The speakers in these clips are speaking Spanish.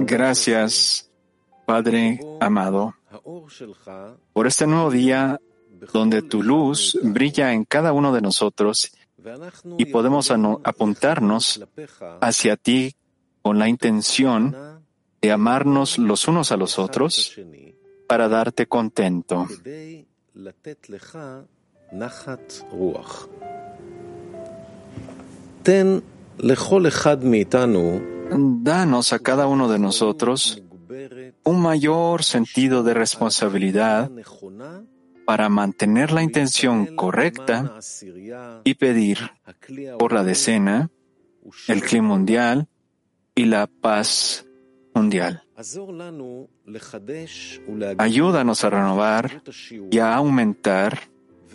Gracias, Padre amado, por este nuevo día donde tu luz brilla en cada uno de nosotros y podemos apuntarnos hacia ti con la intención de amarnos los unos a los otros para darte contento. Danos a cada uno de nosotros un mayor sentido de responsabilidad para mantener la intención correcta y pedir por la decena, el clima mundial y la paz mundial. Ayúdanos a renovar y a aumentar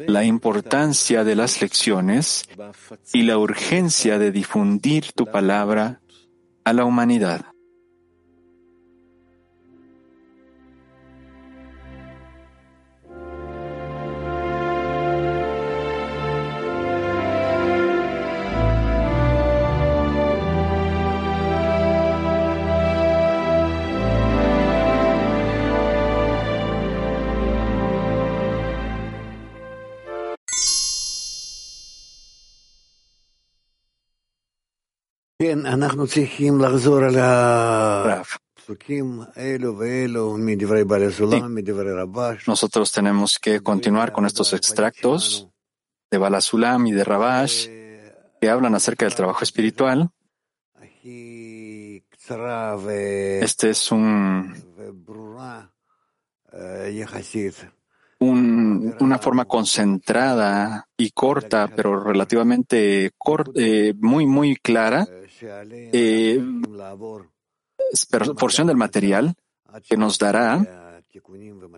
la importancia de las lecciones y la urgencia de difundir tu palabra a la humanidad. Nosotros tenemos que continuar con estos extractos de Balasulam y de Rabash que hablan acerca del trabajo espiritual. Este es un una forma concentrada y corta, pero relativamente eh, muy, muy clara, eh, porción del material que nos dará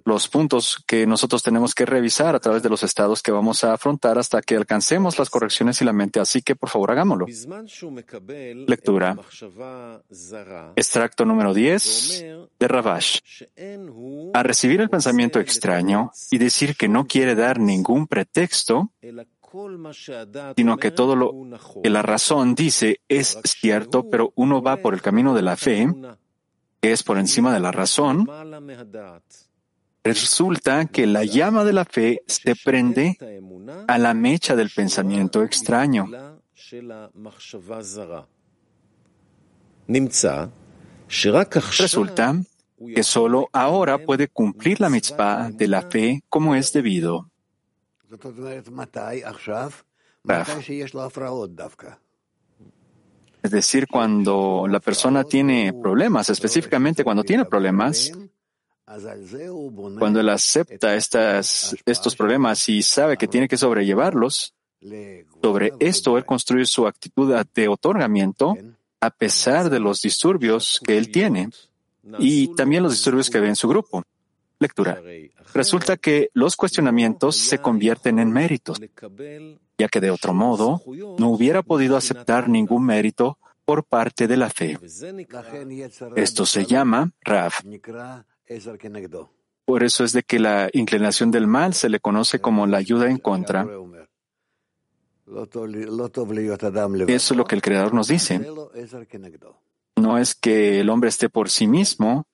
los puntos que nosotros tenemos que revisar a través de los estados que vamos a afrontar hasta que alcancemos las correcciones y la mente. Así que, por favor, hagámoslo. Lectura. Extracto número 10 de Ravash. A recibir el pensamiento extraño y decir que no quiere dar ningún pretexto, sino que todo lo que la razón dice es cierto, pero uno va por el camino de la fe, que es por encima de la razón, resulta que la llama de la fe se prende a la mecha del pensamiento extraño. Resulta que solo ahora puede cumplir la mitzvah de la fe como es debido. Es decir, cuando la persona tiene problemas, específicamente cuando tiene problemas, cuando él acepta estas, estos problemas y sabe que tiene que sobrellevarlos, sobre esto él construye su actitud de otorgamiento a pesar de los disturbios que él tiene y también los disturbios que ve en su grupo. Lectura. Resulta que los cuestionamientos se convierten en méritos, ya que de otro modo no hubiera podido aceptar ningún mérito por parte de la fe. Esto se llama Rav. Por eso es de que la inclinación del mal se le conoce como la ayuda en contra. Eso es lo que el Creador nos dice. No es que el hombre esté por sí mismo,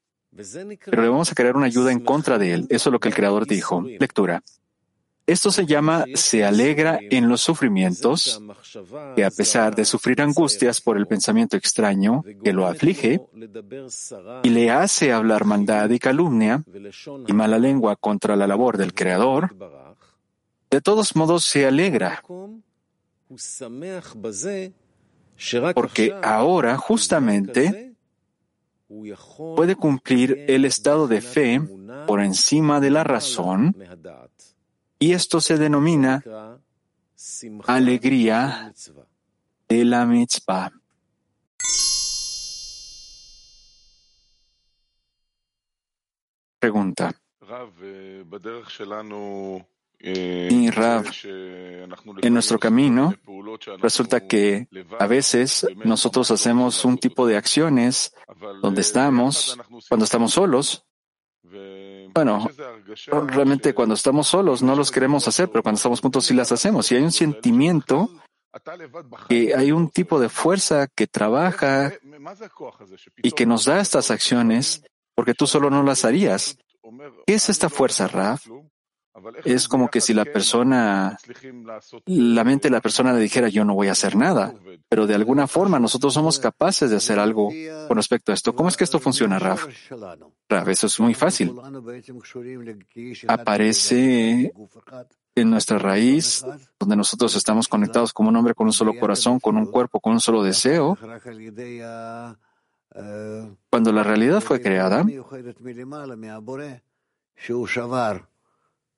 pero le vamos a crear una ayuda en contra de él. Eso es lo que el Creador dijo. Lectura. Esto se llama se alegra en los sufrimientos, que a pesar de sufrir angustias por el pensamiento extraño que lo aflige y le hace hablar maldad y calumnia y mala lengua contra la labor del Creador, de todos modos se alegra, porque ahora justamente puede cumplir el estado de fe por encima de la razón y esto se denomina alegría de la mitzvah. Pregunta. Y Rav, en nuestro camino resulta que a veces nosotros hacemos un tipo de acciones donde estamos, cuando estamos solos, bueno, realmente cuando estamos solos no los queremos hacer, pero cuando estamos juntos sí las hacemos. Y hay un sentimiento que hay un tipo de fuerza que trabaja y que nos da estas acciones porque tú solo no las harías. ¿Qué es esta fuerza, Raf? Es como que si la persona, la mente de la persona le dijera yo no voy a hacer nada, pero de alguna forma nosotros somos capaces de hacer algo con respecto a esto. ¿Cómo es que esto funciona, Raf? Raf, eso es muy fácil. Aparece en nuestra raíz, donde nosotros estamos conectados como un hombre con un solo corazón, con un cuerpo, con un solo deseo. Cuando la realidad fue creada,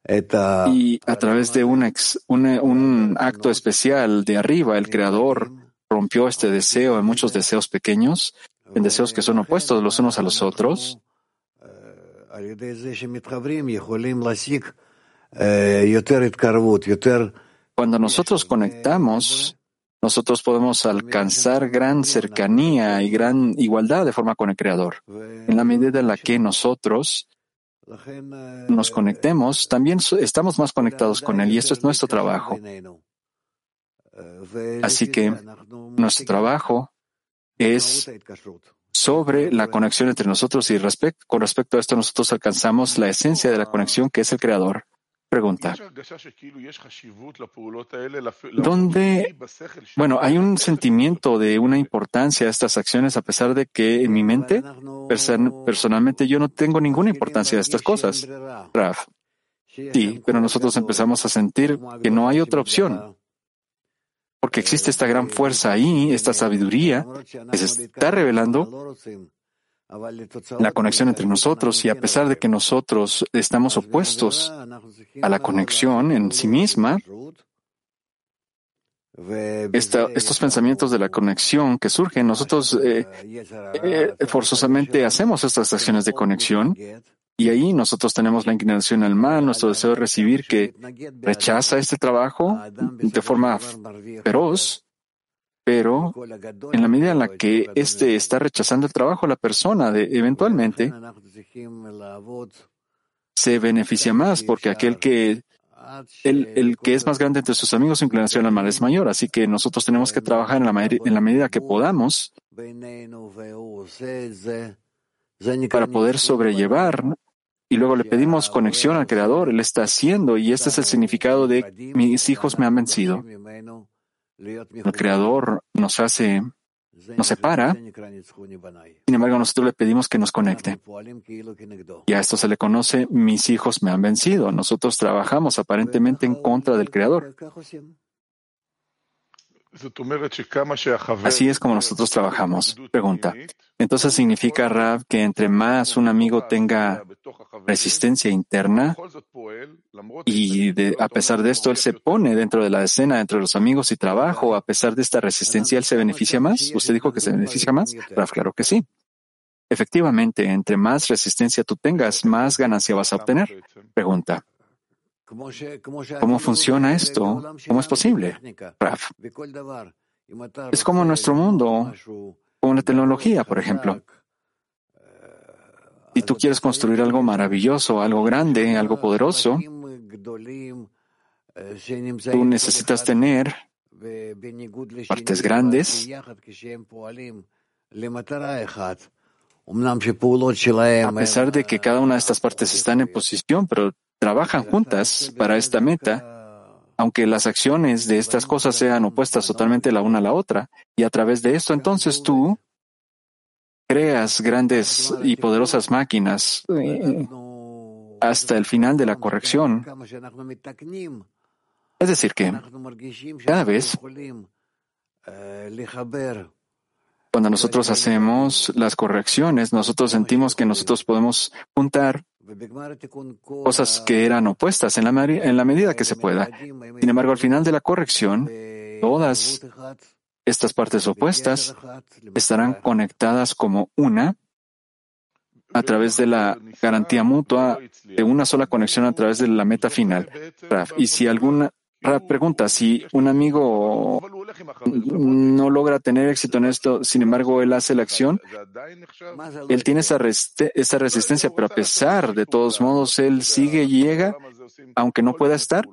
y a través de un, un, acto especial de arriba, el Creador rompió este deseo en muchos deseos pequeños, en deseos que son opuestos los unos a los otros. Cuando nosotros conectamos, nosotros podemos alcanzar gran cercanía y gran igualdad de forma con el Creador. En la medida en la que nosotros nos conectemos, también estamos más conectados con Él y esto es nuestro trabajo. Así que nuestro trabajo es sobre la conexión entre nosotros y con respecto a esto nosotros alcanzamos la esencia de la conexión que es el Creador. Pregunta. ¿Dónde, bueno, hay un sentimiento de una importancia a estas acciones a pesar de que en mi mente, personalmente, yo no tengo ninguna importancia a estas cosas? Raf. Sí, pero nosotros empezamos a sentir que no hay otra opción. Porque existe esta gran fuerza ahí, esta sabiduría que se está revelando la conexión entre nosotros y a pesar de que nosotros estamos opuestos a la conexión en sí misma, estos pensamientos de la conexión que surgen, nosotros eh, eh, forzosamente hacemos estas acciones de conexión y ahí nosotros tenemos la inclinación al mal, nuestro deseo de recibir que rechaza este trabajo de forma feroz pero en la medida en la que éste está rechazando el trabajo, la persona eventualmente se beneficia más porque aquel que el, que es más grande entre sus amigos, su inclinación al mal es mayor. Así que nosotros tenemos que trabajar en la, en la medida que podamos para poder sobrellevar y luego le pedimos conexión al Creador. Él está haciendo y este es el significado de mis hijos me han vencido. El Creador nos hace, nos separa. Sin embargo, nosotros le pedimos que nos conecte. Y a esto se le conoce, mis hijos me han vencido. Nosotros trabajamos aparentemente en contra del Creador. Así es como nosotros trabajamos. Pregunta. Entonces significa, Rab, que entre más un amigo tenga resistencia interna y a pesar de esto él se pone dentro de la escena, entre los amigos y trabajo, a pesar de esta resistencia él se beneficia más. ¿Usted dijo que se beneficia más? Rab, claro que sí. Efectivamente, entre más resistencia tú tengas, más ganancia vas a obtener. Pregunta. ¿Cómo funciona esto? ¿Cómo es posible? Raf. Es como nuestro mundo, como la tecnología, por ejemplo. Si tú quieres construir algo maravilloso, algo grande, algo poderoso, tú necesitas tener partes grandes a pesar de que cada una de estas partes están en posición, pero trabajan juntas para esta meta, aunque las acciones de estas cosas sean opuestas totalmente la una a la otra. Y a través de esto, entonces tú creas grandes y poderosas máquinas eh, hasta el final de la corrección. Es decir, que cada vez cuando nosotros hacemos las correcciones, nosotros sentimos que nosotros podemos juntar cosas que eran opuestas en la, medida que se pueda. Sin embargo, al final de la corrección, todas estas partes opuestas estarán conectadas como una a través de la garantía mutua de una sola conexión a través de la meta final. Y si alguna pregunta, si un amigo no logra tener éxito en esto, sin embargo, él hace la acción, él tiene esa, resistencia, pero a pesar de todos modos, él sigue y llega, aunque no pueda estar.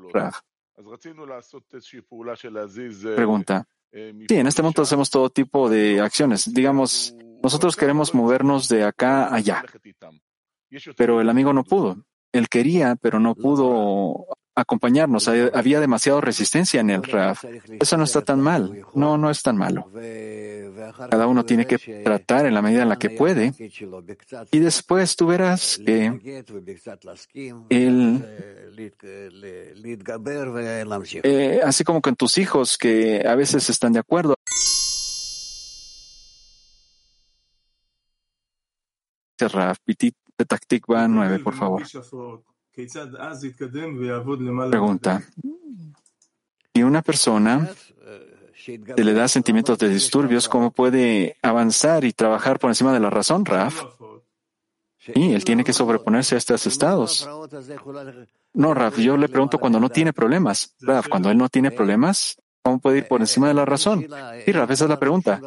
Pregunta. Sí, en este momento hacemos todo tipo de acciones. Digamos, nosotros queremos movernos de acá a allá, pero el amigo no pudo. Él quería, pero no pudo acompañarnos. Había demasiada resistencia en el RAF. Eso no está tan mal. No, no es tan malo. Cada uno tiene que tratar en la medida en la que puede. Y después tú verás que él, eh, así como con tus hijos que a veces están de acuerdo. Raf, Pitit Taktikva 9, por favor. Pregunta. Si una persona se le da sentimientos de disturbios, ¿cómo puede avanzar y trabajar por encima de la razón, Raf? Sí, él tiene que sobreponerse a estos estados. No, Raf, yo le pregunto cuando no tiene problemas. Raf, cuando él no tiene problemas, ¿cómo puede ir por encima de la razón? Sí, Raf, esa es la pregunta.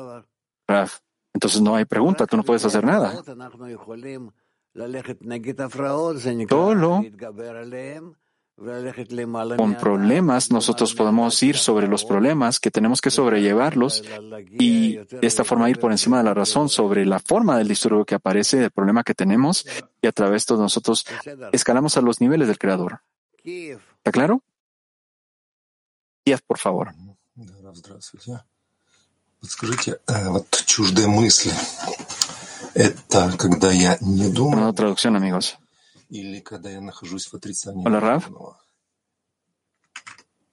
Raf, entonces no hay pregunta, tú no puedes hacer nada. Solo con problemas nosotros podemos ir sobre los problemas que tenemos que sobrellevarlos y de esta forma ir por encima de la razón sobre la forma del disturbio que aparece, del problema que tenemos y a través de nosotros escalamos a los niveles del Creador. ¿Está claro? Kiev, por favor. Una traducción, amigos. Hola, Rav.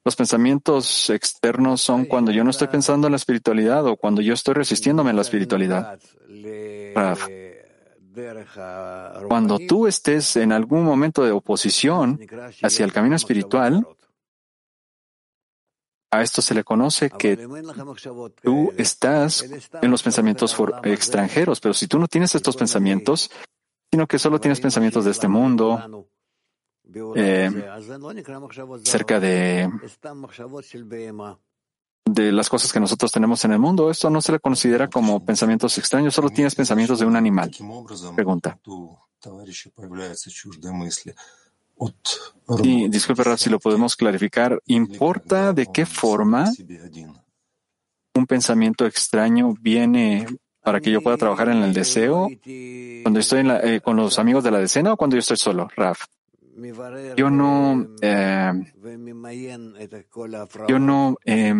Los pensamientos externos son cuando yo no estoy pensando en la espiritualidad o cuando yo estoy resistiéndome en la espiritualidad. Rav. Cuando tú estés en algún momento de oposición hacia el camino espiritual, a esto se le conoce que tú estás en los pensamientos extranjeros, pero si tú no tienes estos pensamientos, sino que solo tienes pensamientos de este mundo, eh, cerca de, de las cosas que nosotros tenemos en el mundo, esto no se le considera como pensamientos extraños, solo tienes pensamientos de un animal. Pregunta. Y disculpe, si lo podemos clarificar, ¿importa de qué forma un pensamiento extraño viene para que yo pueda trabajar en el deseo cuando estoy eh, con los amigos de la decena o cuando yo estoy solo, Raf? Yo no, eh, yo no, eh,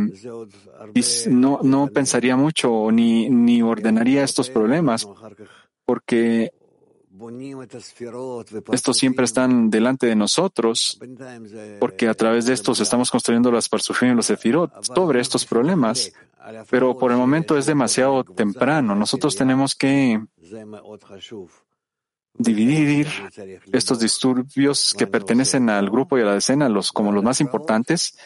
no, no pensaría mucho ni, ni ordenaría estos problemas porque estos siempre están delante de nosotros, porque a través de estos estamos construyendo las parsufim y los sefirot sobre estos problemas. Pero por el momento es demasiado temprano. Nosotros tenemos que dividir estos disturbios que pertenecen al grupo y a la decena los, como los más importantes.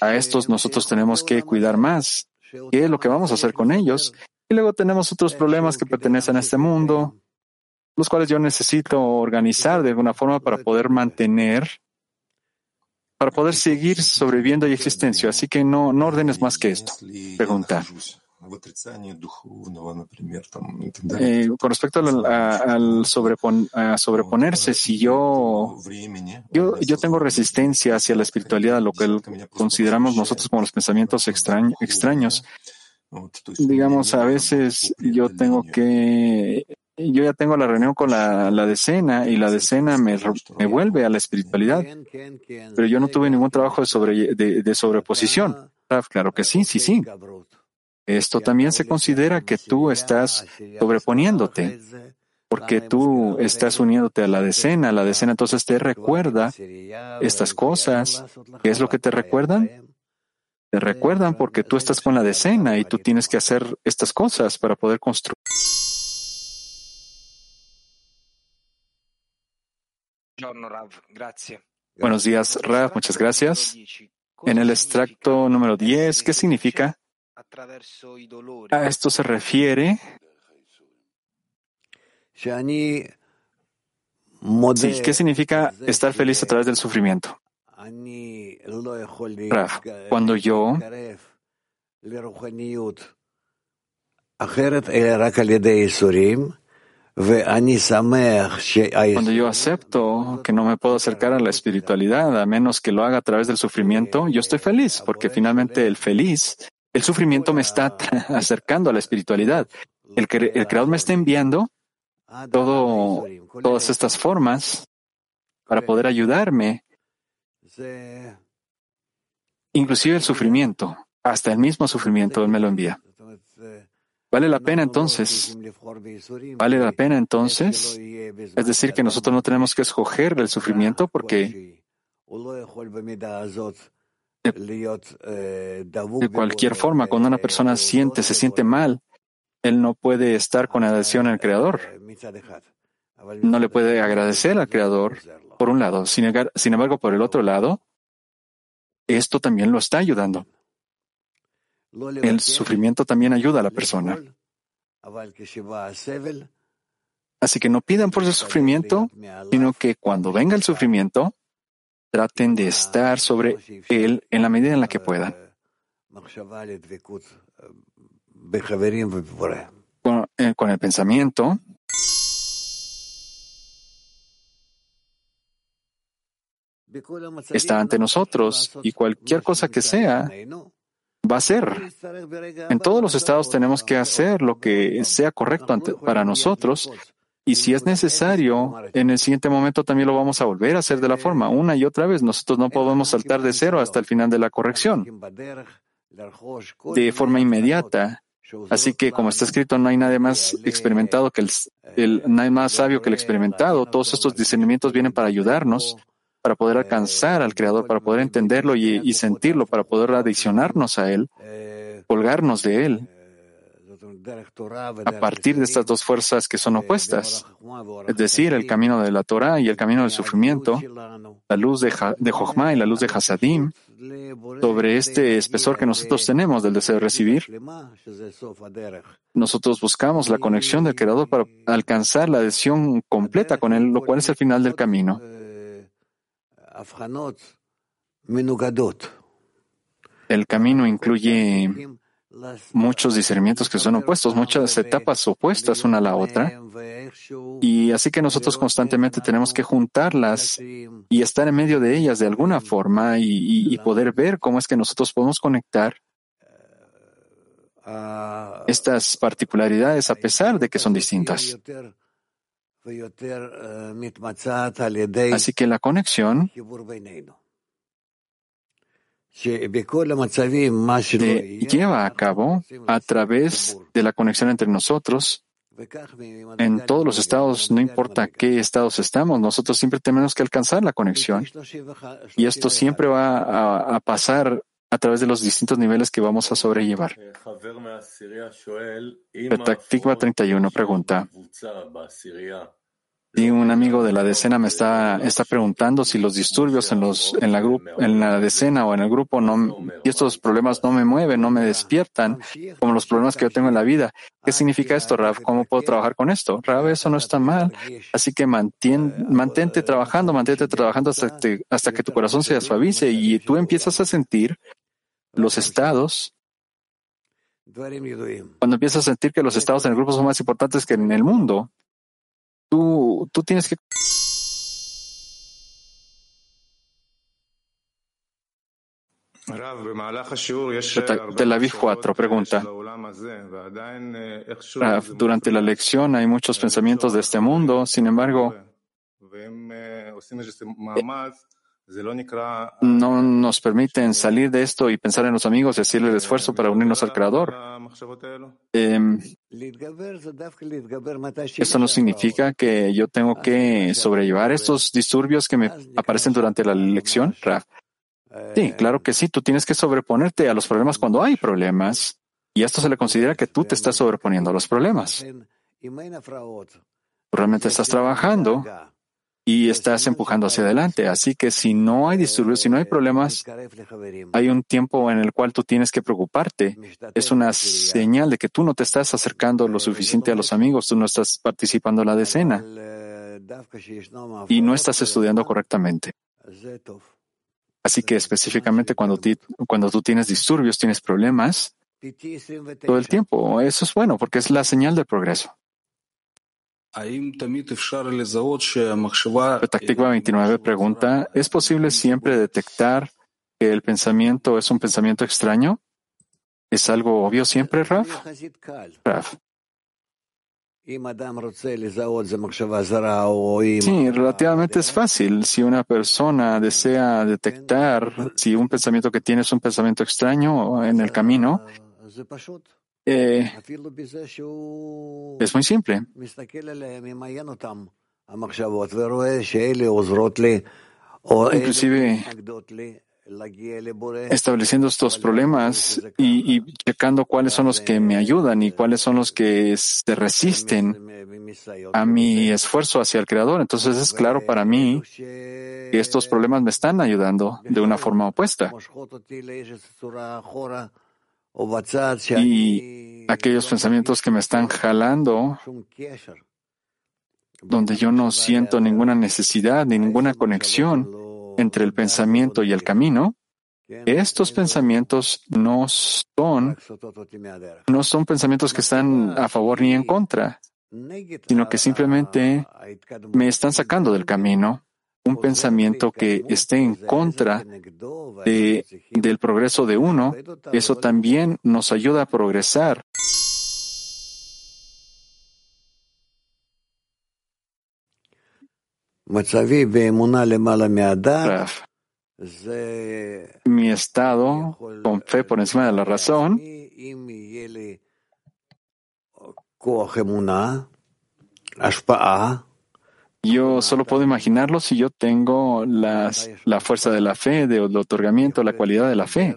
A estos nosotros tenemos que cuidar más. ¿Qué es lo que vamos a hacer con ellos? Y luego tenemos otros problemas que pertenecen a este mundo, los cuales yo necesito organizar de alguna forma para poder mantener, para poder seguir sobreviviendo y existencia. Así que no, no ordenes más que esto. Pregunta. Eh, con respecto al, sobreponerse, si yo, yo, yo tengo resistencia hacia la espiritualidad, lo que consideramos nosotros como los pensamientos extraños, digamos, a veces yo tengo que yo ya tengo la reunión con la, decena y la decena me, vuelve a la espiritualidad, pero yo no tuve ningún trabajo de, sobre, de, sobreposición. Claro que sí, sí, sí. Esto también se considera que tú estás sobreponiéndote, porque tú estás uniéndote a la decena. La decena entonces te recuerda estas cosas. ¿Qué es lo que te recuerdan? Te recuerdan porque tú estás con la decena y tú tienes que hacer estas cosas para poder construir. Buenos días, Rav. Muchas gracias. En el extracto número 10, ¿qué significa? A esto se refiere. Sí, ¿qué significa estar feliz a través del sufrimiento? Rav, cuando yo Cuando yo acepto que no me puedo acercar a la espiritualidad a menos que lo haga a través del sufrimiento, yo estoy feliz, porque finalmente el feliz, el sufrimiento me está acercando a la espiritualidad. El, Creador me está enviando todo, todas estas formas para poder ayudarme, inclusive el sufrimiento, hasta el mismo sufrimiento Él me lo envía. ¿Vale la pena entonces? ¿Vale la pena entonces? Es decir, que nosotros no tenemos que escoger el sufrimiento porque de, cualquier forma, cuando una persona siente, se siente mal, él no puede estar con adhesión al Creador. No le puede agradecer al Creador, por un lado. Sin, embargo, por el otro lado, esto también lo está ayudando. El sufrimiento también ayuda a la persona. Así que no pidan por el sufrimiento, sino que cuando venga el sufrimiento, traten de estar sobre él en la medida en la que puedan. Con, eh, con el pensamiento, está ante nosotros y cualquier cosa que sea va a ser. En todos los estados tenemos que hacer lo que sea correcto para nosotros y si es necesario, en el siguiente momento también lo vamos a volver a hacer de la forma, una y otra vez. Nosotros no podemos saltar de cero hasta el final de la corrección, de forma inmediata. Así que, como está escrito, no hay nadie más experimentado que el, el no hay más sabio que el experimentado. Todos estos discernimientos vienen para ayudarnos para poder alcanzar al Creador, para poder entenderlo y, sentirlo, para poder adicionarnos a Él, colgarnos de Él, a partir de estas dos fuerzas que son opuestas, es decir, el camino de la Torah y el camino del sufrimiento, la luz de, de y la luz de Hasadim, sobre este espesor que nosotros tenemos del deseo de recibir, nosotros buscamos la conexión del Creador para alcanzar la adhesión completa con Él, lo cual es el final del camino. El camino incluye muchos discernimientos que son opuestos, muchas etapas opuestas una a la otra. Y así que nosotros constantemente tenemos que juntarlas y estar en medio de ellas de alguna forma y, poder ver cómo es que nosotros podemos conectar estas particularidades a pesar de que son distintas. Así que la conexión se lleva a cabo a través de la conexión entre nosotros. En todos los estados, no importa qué estados estamos, nosotros siempre tenemos que alcanzar la conexión. Y esto siempre va a, pasar a través de los distintos niveles que vamos a sobrellevar. Petactigua 31 pregunta. Y un amigo de la decena me está, está preguntando si los disturbios en, los, en, la en la decena o en el grupo no, y estos problemas no me mueven, no me despiertan, como los problemas que yo tengo en la vida. ¿Qué significa esto, Rav? ¿Cómo puedo trabajar con esto? Rav, eso no está mal. Así que mantén, mantente trabajando, mantente trabajando hasta, hasta que tu corazón se suavice y tú empiezas a sentir los estados cuando empiezas a sentir que los estados en el grupo son más importantes que en el mundo, tú, tú tienes que Tel Aviv 4 pregunta. Durante la lección hay muchos pensamientos de este mundo, sin embargo, no nos permiten salir de esto y pensar en los amigos y hacerle el esfuerzo para unirnos al Creador. Eh, esto no significa que yo tengo que sobrellevar estos disturbios que me aparecen durante la lección, Raf. Sí, claro que sí, tú tienes que sobreponerte a los problemas cuando hay problemas. Y esto se le considera que tú te estás sobreponiendo a los problemas. Realmente estás trabajando y estás empujando hacia adelante. Así que si no hay disturbios, si no hay problemas, hay un tiempo en el cual tú tienes que preocuparte. Es una señal de que tú no te estás acercando lo suficiente a los amigos, tú no estás participando en la decena y no estás estudiando correctamente. Así que específicamente cuando, tú tienes disturbios, tienes problemas, todo el tiempo, eso es bueno porque es la señal del progreso. Táctica 29 pregunta, ¿es posible siempre detectar que el pensamiento es un pensamiento extraño? ¿Es algo obvio siempre, Raf? Raf. Sí, relativamente es fácil. Si una persona desea detectar si un pensamiento que tiene es un pensamiento extraño en el camino, eh, es muy simple. Inclusive estableciendo estos problemas y, y, checando cuáles son los que me ayudan y cuáles son los que se resisten a mi esfuerzo hacia el Creador. Entonces es claro para mí que estos problemas me están ayudando de una forma opuesta. Y aquellos pensamientos que me están jalando, donde yo no siento ninguna necesidad ni ninguna conexión, entre el pensamiento y el camino, estos pensamientos no son, no son pensamientos que están a favor ni en contra, sino que simplemente me están sacando del camino. Un pensamiento que esté en contra de, del progreso de uno, eso también nos ayuda a progresar. Mi estado con fe por encima de la razón yo solo puedo imaginarlo si yo tengo la fuerza de la fe, del otorgamiento, la cualidad de la fe.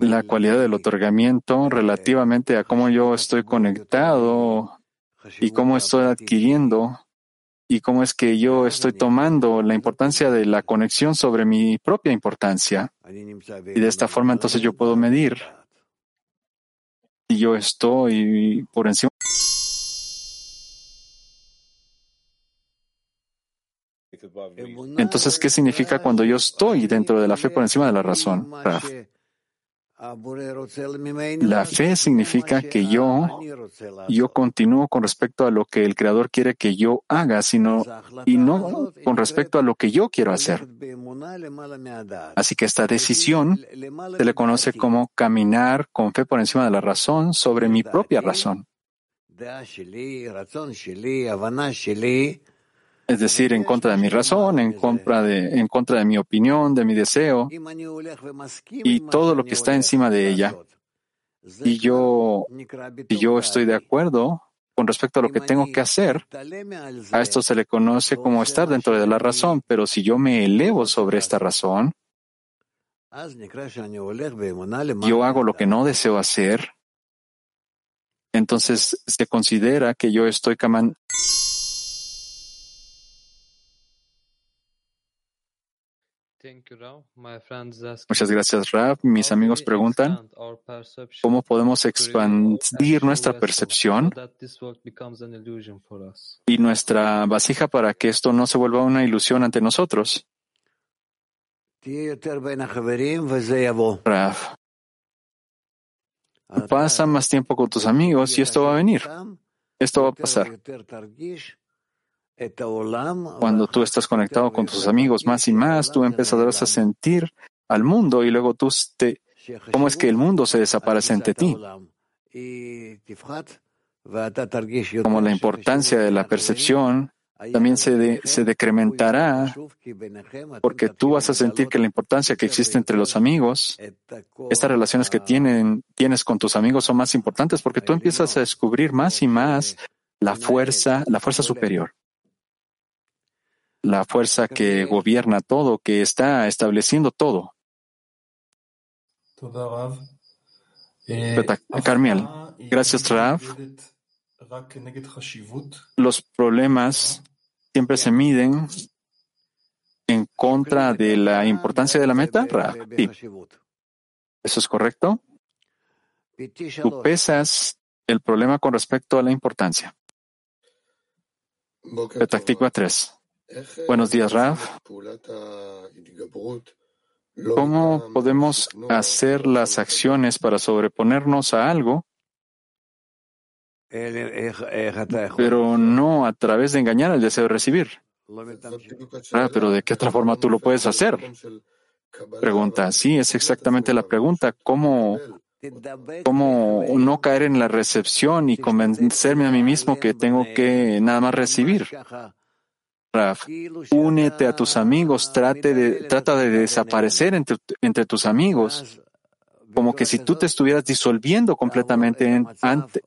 La cualidad del otorgamiento relativamente a cómo yo estoy conectado y cómo estoy adquiriendo y cómo es que yo estoy tomando la importancia de la conexión sobre mi propia importancia. Y de esta forma entonces yo puedo medir si yo estoy por encima. Entonces, ¿qué significa cuando yo estoy dentro de la fe por encima de la razón? La fe significa que yo, yo continúo con respecto a lo que el Creador quiere que yo haga, sino, y no con respecto a lo que yo quiero hacer. Así que esta decisión se le conoce como caminar con fe por encima de la razón sobre mi propia razón es decir, en contra de mi razón, en contra de, en contra de mi opinión, de mi deseo y todo lo que está encima de ella. Y yo, y yo estoy de acuerdo con respecto a lo que tengo que hacer. A esto se le conoce como estar dentro de la razón, pero si yo me elevo sobre esta razón, yo hago lo que no deseo hacer, entonces se considera que yo estoy Muchas gracias, Rab. Mis amigos preguntan, ¿cómo podemos expandir nuestra percepción y nuestra vasija para que esto no se vuelva una ilusión ante nosotros? Rab, pasa más tiempo con tus amigos y esto va a venir. Esto va a pasar. Cuando tú estás conectado con tus amigos más y más, tú empezarás a sentir al mundo y luego tú te, cómo es que el mundo se desaparece ante ti. Como la importancia de la percepción también se, se decrementará porque tú vas a sentir que la importancia que existe entre los amigos, estas relaciones que tienen, tienes con tus amigos son más importantes porque tú empiezas a descubrir más y más la fuerza, la fuerza superior la fuerza que gobierna todo, que está estableciendo todo. Carmiel, gracias Rav. Los problemas siempre se miden en contra de la importancia de la meta, Rav. ¿Eso es correcto? Tú pesas el problema con respecto a la importancia. Petacticua 3. Buenos días, Raf. ¿Cómo podemos hacer las acciones para sobreponernos a algo pero no a través de engañar el deseo de recibir. Ah, pero ¿de qué otra forma tú lo puedes hacer? Pregunta, sí, es exactamente la pregunta. ¿Cómo, cómo no caer en la recepción y convencerme a mí mismo que tengo que nada más recibir? Raf, únete a tus amigos, trate de, trata de desaparecer entre, entre tus amigos, como que si tú te estuvieras disolviendo completamente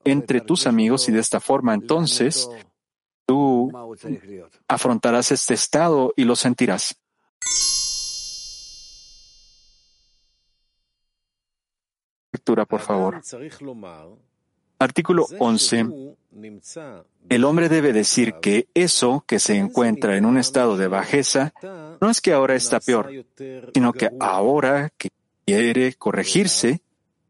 entre tus amigos y de esta forma entonces tú afrontarás este estado y lo sentirás. Lectura, por favor. Artículo 11. El hombre debe decir que eso que se encuentra en un estado de bajeza no es que ahora está peor, sino que ahora que quiere corregirse,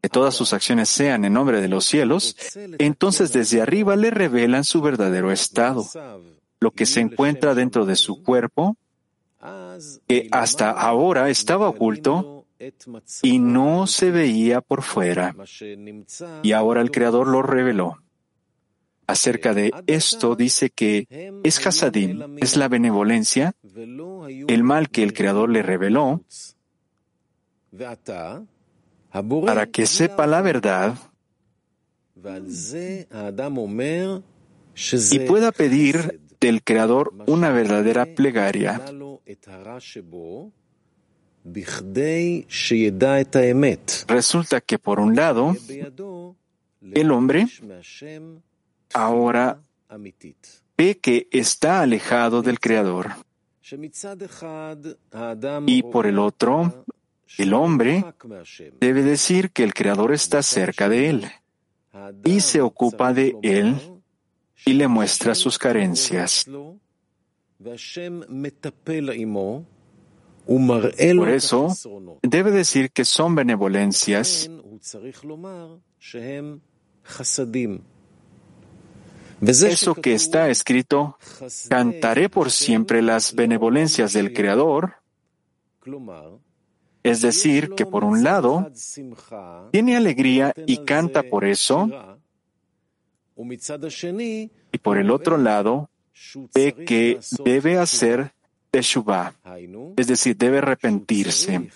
que todas sus acciones sean en nombre de los cielos, entonces desde arriba le revelan su verdadero estado, lo que se encuentra dentro de su cuerpo, que hasta ahora estaba oculto y no se veía por fuera. Y ahora el Creador lo reveló. Acerca de esto dice que es Hasadim, es la benevolencia, el mal que el Creador le reveló, para que sepa la verdad y pueda pedir del Creador una verdadera plegaria. Resulta que por un lado, el hombre ahora ve que está alejado del Creador. Y por el otro, el hombre debe decir que el Creador está cerca de él. y se ocupa de él y le muestra sus carencias. Por eso, debe decir que son benevolencias eso que está escrito, cantaré por siempre las benevolencias del Creador, es decir, que por un lado, tiene alegría y canta por eso, y por el otro lado, ve que debe hacer Teshuvah, es decir, debe arrepentirse,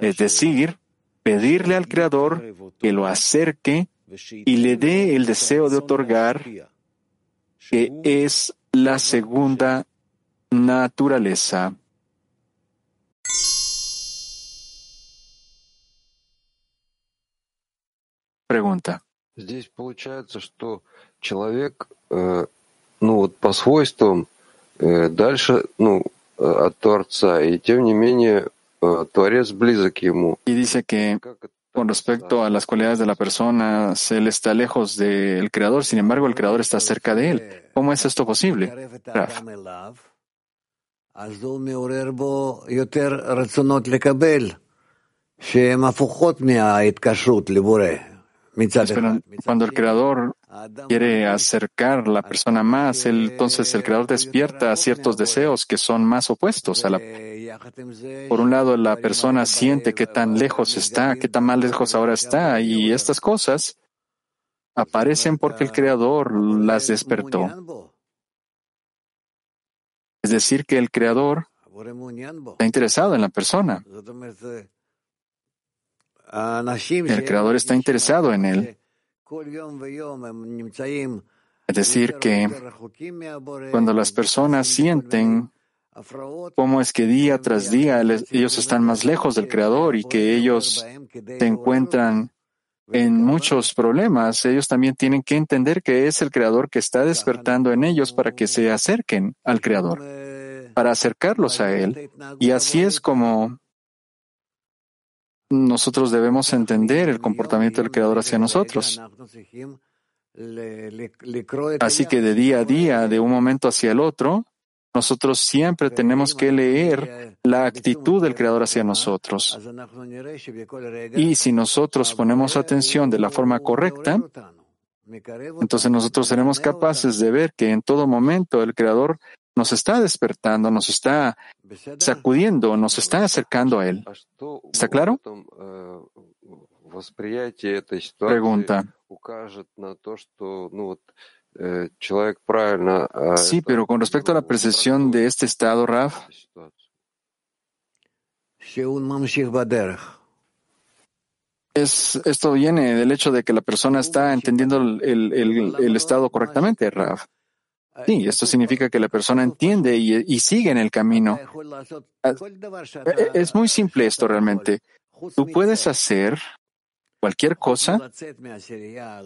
es decir, pedirle al Creador que lo acerque y le dé el deseo de otorgar, que es la segunda naturaleza. Pregunta. Здесь получается, что человек, э, ну вот по свойствам, э, дальше, ну, э, от Творца, и тем не менее Творец близок ему. Y dice que con respecto a las cualidades de la persona, él está lejos del Creador, sin embargo el Creador está cerca de él. ¿Cómo es esto posible? Raf. Cuando el Creador quiere acercar la persona más, entonces el Creador despierta ciertos deseos que son más opuestos a la. Por un lado, la persona siente qué tan lejos está, qué tan más lejos ahora está, y estas cosas aparecen porque el Creador las despertó. Es decir, que el Creador está interesado en la persona. El Creador está interesado en él. Es decir, que cuando las personas sienten cómo es que día tras día ellos están más lejos del Creador y que ellos se encuentran en muchos problemas, ellos también tienen que entender que es el Creador que está despertando en ellos para que se acerquen al Creador, para acercarlos a Él. Y así es como nosotros debemos entender el comportamiento del Creador hacia nosotros. Así que de día a día, de un momento hacia el otro, nosotros siempre tenemos que leer la actitud del Creador hacia nosotros. Y si nosotros ponemos atención de la forma correcta, entonces nosotros seremos capaces de ver que en todo momento el Creador nos está despertando, nos está sacudiendo, nos está acercando a Él. ¿Está claro? Pregunta. Sí, pero con respecto a la percepción de este estado, Raf, es, esto viene del hecho de que la persona está entendiendo el, el, estado correctamente, Raf. Sí, esto significa que la persona entiende y, sigue en el camino. Ah, es muy simple esto realmente. Tú puedes hacer cualquier cosa,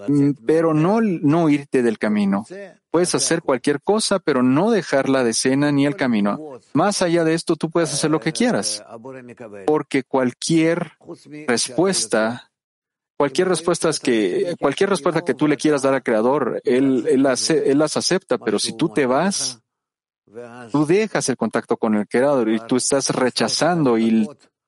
mm, pero no, no irte del camino. Puedes hacer cualquier cosa, pero no dejar la decena ni el camino. Más allá de esto, tú puedes hacer lo que quieras, porque cualquier respuesta, cualquier respuesta que, cualquier respuesta que tú le quieras dar al Creador, él, él, él las acepta, pero si tú te vas, tú dejas el contacto con el Creador y tú estás rechazando y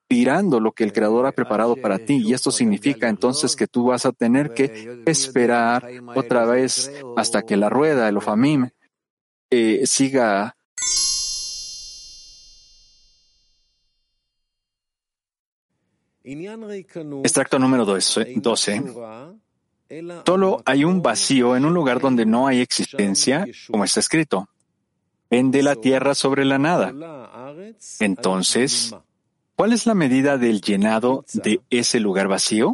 tirando lo que el Creador ha preparado para ti. Y esto significa entonces que tú vas a tener que esperar otra vez hasta que la rueda, el Ofamim, eh, siga Extracto número 12. Solo hay un vacío en un lugar donde no hay existencia, como está escrito. Vende la tierra sobre la nada. Entonces, ¿Cuál es la medida del llenado de ese lugar vacío?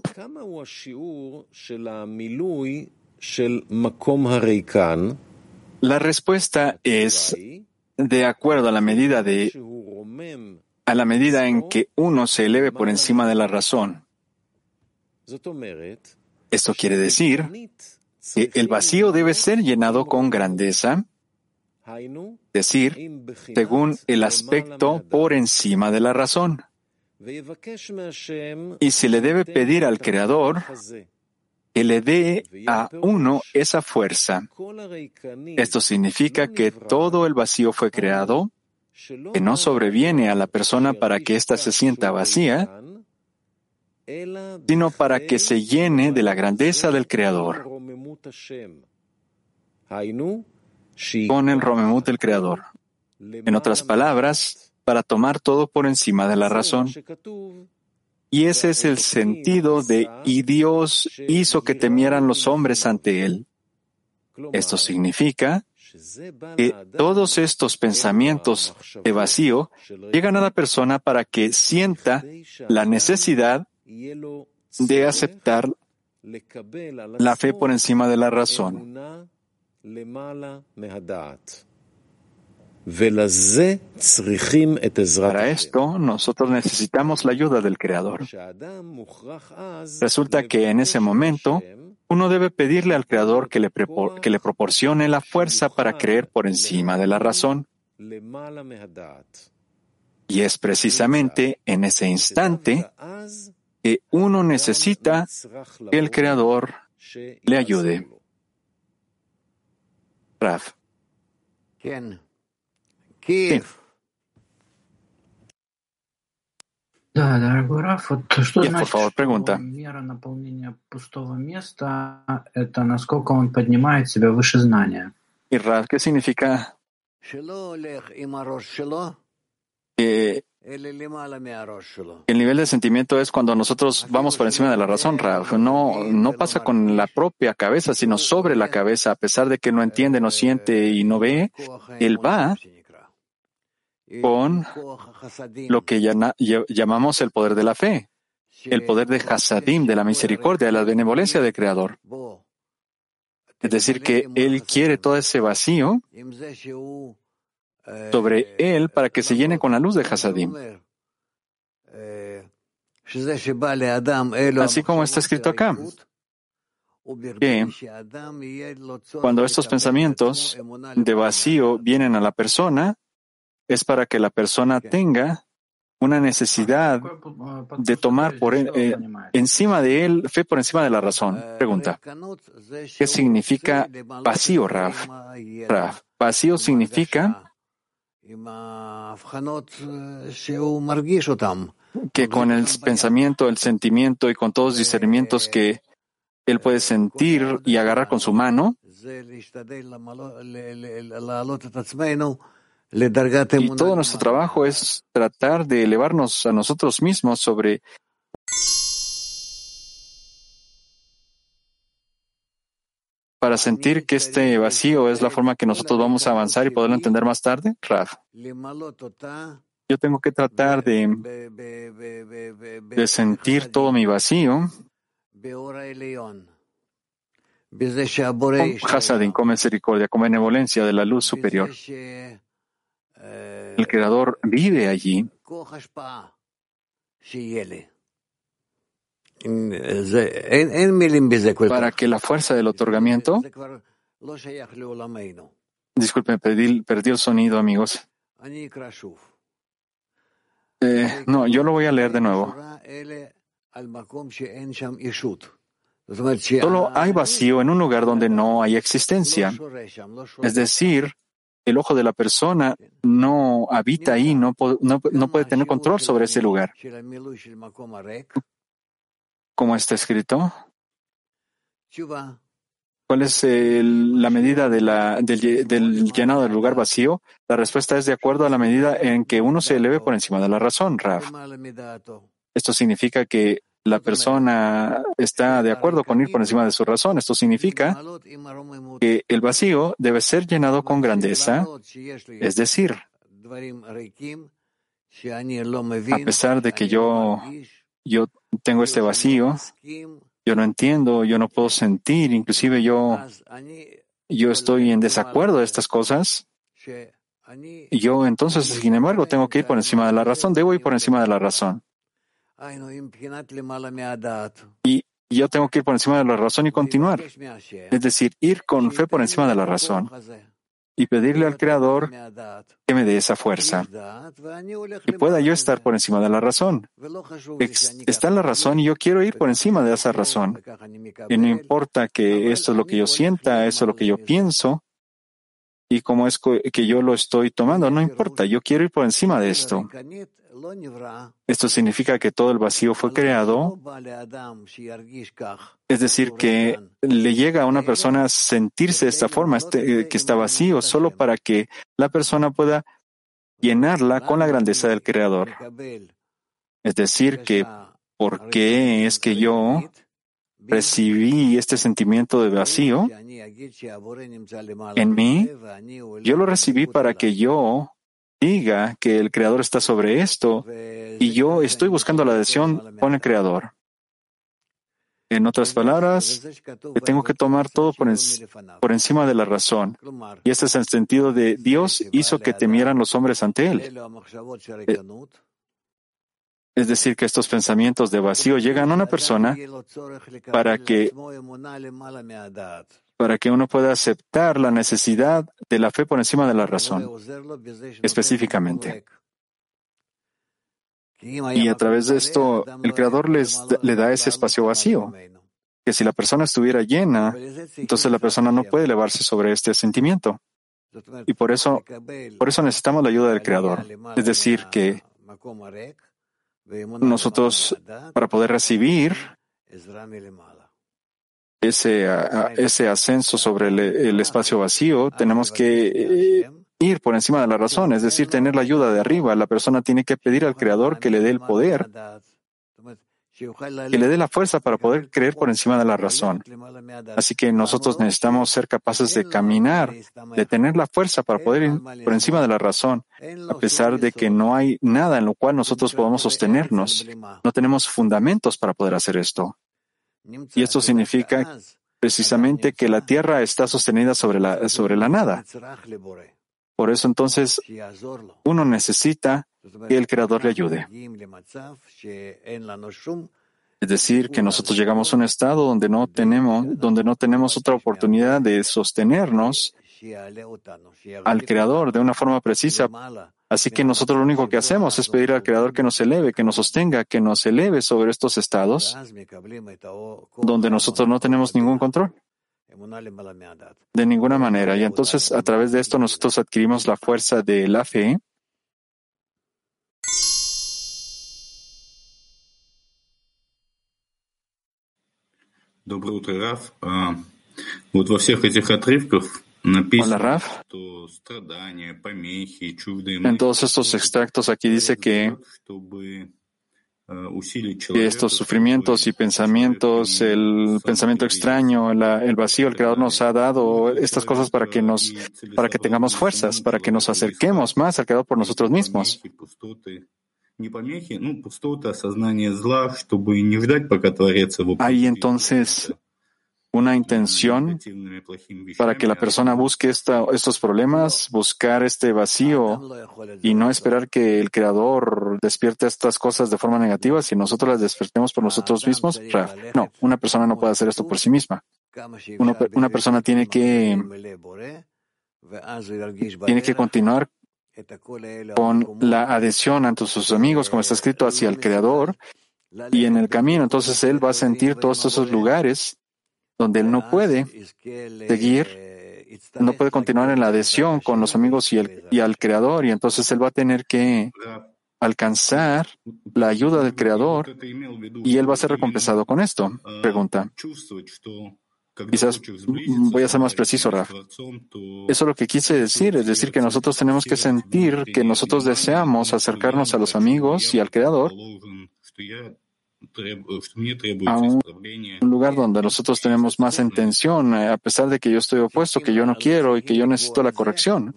La respuesta es de acuerdo a la medida de a la medida en que uno se eleve por encima de la razón. Esto quiere decir que el vacío debe ser llenado con grandeza, decir, según el aspecto por encima de la razón. Y se le debe pedir al Creador que le dé a uno esa fuerza. Esto significa que todo el vacío fue creado, que no sobreviene a la persona para que ésta se sienta vacía, sino para que se llene de la grandeza del Creador. Con el Romemut del Creador. En otras palabras, para tomar todo por encima de la razón. Y ese es el sentido de y Dios hizo que temieran los hombres ante él. Esto significa que todos estos pensamientos de vacío llegan a la persona para que sienta la necesidad de aceptar la fe por encima de la razón. Para esto, nosotros necesitamos la ayuda del Creador. Resulta que en ese momento, uno debe pedirle al Creador que le, que le proporcione la fuerza para creer por encima de la razón. Y es precisamente en ese instante que uno necesita que el Creador le ayude. Raf. Sí. Да, дорогой Раф, вот что Yes, por значит, favor, что pregunta. мера наполнения пустого места — это насколько он поднимает себя выше знания? ¿Y Raf qué significa que el nivel de sentimiento es cuando nosotros vamos por encima de la razón, Raf. No, no pasa con la propia cabeza, sino sobre la cabeza, a pesar de que no entiende, no siente y no ve, él va con lo que llamamos el poder de la fe, el poder de Hasadim, de la misericordia, de la benevolencia del Creador. Es decir, que Él quiere todo ese vacío sobre Él para que se llene con la luz de Hasadim. Así como está escrito acá, que cuando estos pensamientos de vacío vienen a la persona, es para que la persona tenga una necesidad de tomar por eh, encima de él fe por encima de la razón. Pregunta, ¿qué significa vacío, Raf? Raf, vacío significa que con el pensamiento, el sentimiento y con todos los discernimientos que él puede sentir y agarrar con su mano, y todo nuestro trabajo es tratar de elevarnos a nosotros mismos sobre para sentir que este vacío es la forma que nosotros vamos a avanzar y poderlo entender más tarde, Raf. Yo tengo que tratar de, de sentir todo mi vacío. Con hasadin, con misericordia, con benevolencia de la luz superior. El Creador vive allí. Para que la fuerza del otorgamiento. Disculpen, perdí, perdí el sonido, amigos. Eh, no, yo lo voy a leer de nuevo. Solo hay vacío en un lugar donde no hay existencia. Es decir, el ojo de la persona no habita ahí, no, no, no puede tener control sobre ese lugar. ¿Cómo está escrito? ¿Cuál es la medida del, del, llenado del lugar vacío? La respuesta es de acuerdo a la medida en que uno se eleve por encima de la razón, Raf. Esto significa que la persona está de acuerdo con ir por encima de su razón. Esto significa que el vacío debe ser llenado con grandeza, es decir, a pesar de que yo, yo tengo este vacío, yo no entiendo, yo no puedo sentir, inclusive yo, yo estoy en desacuerdo de estas cosas. Yo entonces, sin embargo, tengo que ir por encima de la razón, debo ir por encima de la razón. Y yo tengo que ir por encima de la razón y continuar. Es decir, ir con fe por encima de la razón y pedirle al Creador que me dé esa fuerza. Y pueda yo estar por encima de la razón. Está la razón y yo quiero ir por encima de esa razón. Y no importa que esto es lo que yo sienta, esto es lo que yo pienso y cómo es que yo lo estoy tomando, no importa, yo quiero ir por encima de esto. Esto significa que todo el vacío fue creado, es decir, que le llega a una persona sentirse de esta forma, este, que está vacío, solo para que la persona pueda llenarla con la grandeza del Creador. Es decir, que ¿por qué es que yo recibí este sentimiento de vacío en mí? Yo lo recibí para que yo diga que el Creador está sobre esto y yo estoy buscando la adhesión con el Creador. En otras palabras, que tengo que tomar todo por, encima de la razón. Y este es el sentido de Dios hizo que temieran los hombres ante Él. Eh, es decir, que estos pensamientos de vacío llegan a una persona para que para que uno pueda aceptar la necesidad de la fe por encima de la razón, específicamente. Y a través de esto, el Creador les, le da ese espacio vacío, que si la persona estuviera llena, entonces la persona no puede elevarse sobre este sentimiento. Y por eso, por eso necesitamos la ayuda del Creador. Es decir, que nosotros, para poder recibir ese, ese ascenso sobre el, espacio vacío, tenemos que eh, ir por encima de la razón, es decir, tener la ayuda de arriba. La persona tiene que pedir al Creador que le dé el poder, que le dé la fuerza para poder creer por encima de la razón. Así que nosotros necesitamos ser capaces de caminar, de tener la fuerza para poder ir por encima de la razón, a pesar de que no hay nada en lo cual nosotros podamos sostenernos. No tenemos fundamentos para poder hacer esto. Y esto significa precisamente que la tierra está sostenida sobre la, sobre la nada. Por eso entonces uno necesita que el Creador le ayude. Es decir, que nosotros llegamos a un estado donde no tenemos, donde no tenemos otra oportunidad de sostenernos al Creador de una forma precisa Así que nosotros lo único que hacemos es pedir al Creador que nos eleve, que nos sostenga, que nos eleve sobre estos estados donde nosotros no tenemos ningún control. De ninguna manera. Y entonces a través de esto nosotros adquirimos la fuerza de la fe. Hola, Raf. En todos estos extractos aquí dice que que estos sufrimientos y pensamientos, el pensamiento extraño, el vacío, el Creador nos ha dado estas cosas para que nos, para que tengamos fuerzas, para que nos acerquemos más al Creador por nosotros mismos. Hay entonces una intención para que la persona busque estos problemas, buscar este vacío y no esperar que el Creador despierte estas cosas de forma negativa si nosotros las despertemos por nosotros mismos. No, una persona no puede hacer esto por sí misma. una persona tiene que, tiene que continuar con la adhesión ante sus amigos, como está escrito, hacia el Creador, y en el camino, entonces él va a sentir todos esos lugares donde él no puede seguir, no puede continuar en la adhesión con los amigos y, el, y al Creador, y entonces él va a tener que alcanzar la ayuda del Creador y él va a ser recompensado con esto. Pregunta. Quizás voy a ser más preciso, Raf. Eso es lo que quise decir, es decir, que nosotros tenemos que sentir que nosotros deseamos acercarnos a los amigos y al Creador a un lugar donde nosotros tenemos más intención, eh, a pesar de que yo estoy opuesto, que yo no quiero y que yo necesito la corrección.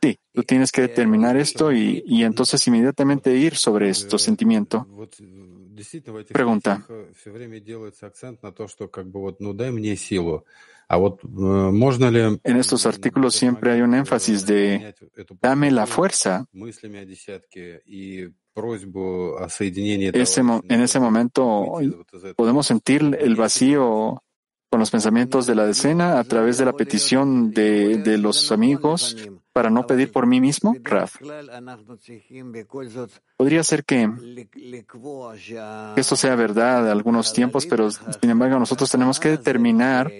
Sí, tú tienes que determinar esto y, y entonces inmediatamente ir sobre esto sentimiento. Pregunta. En estos artículos siempre hay un énfasis de dame la fuerza. Ese, en ese momento podemos sentir el vacío con los pensamientos de la decena a través de la petición de, de los amigos para no pedir por mí mismo, Raf. Podría ser que, esto sea verdad de algunos tiempos, pero sin embargo nosotros tenemos que determinar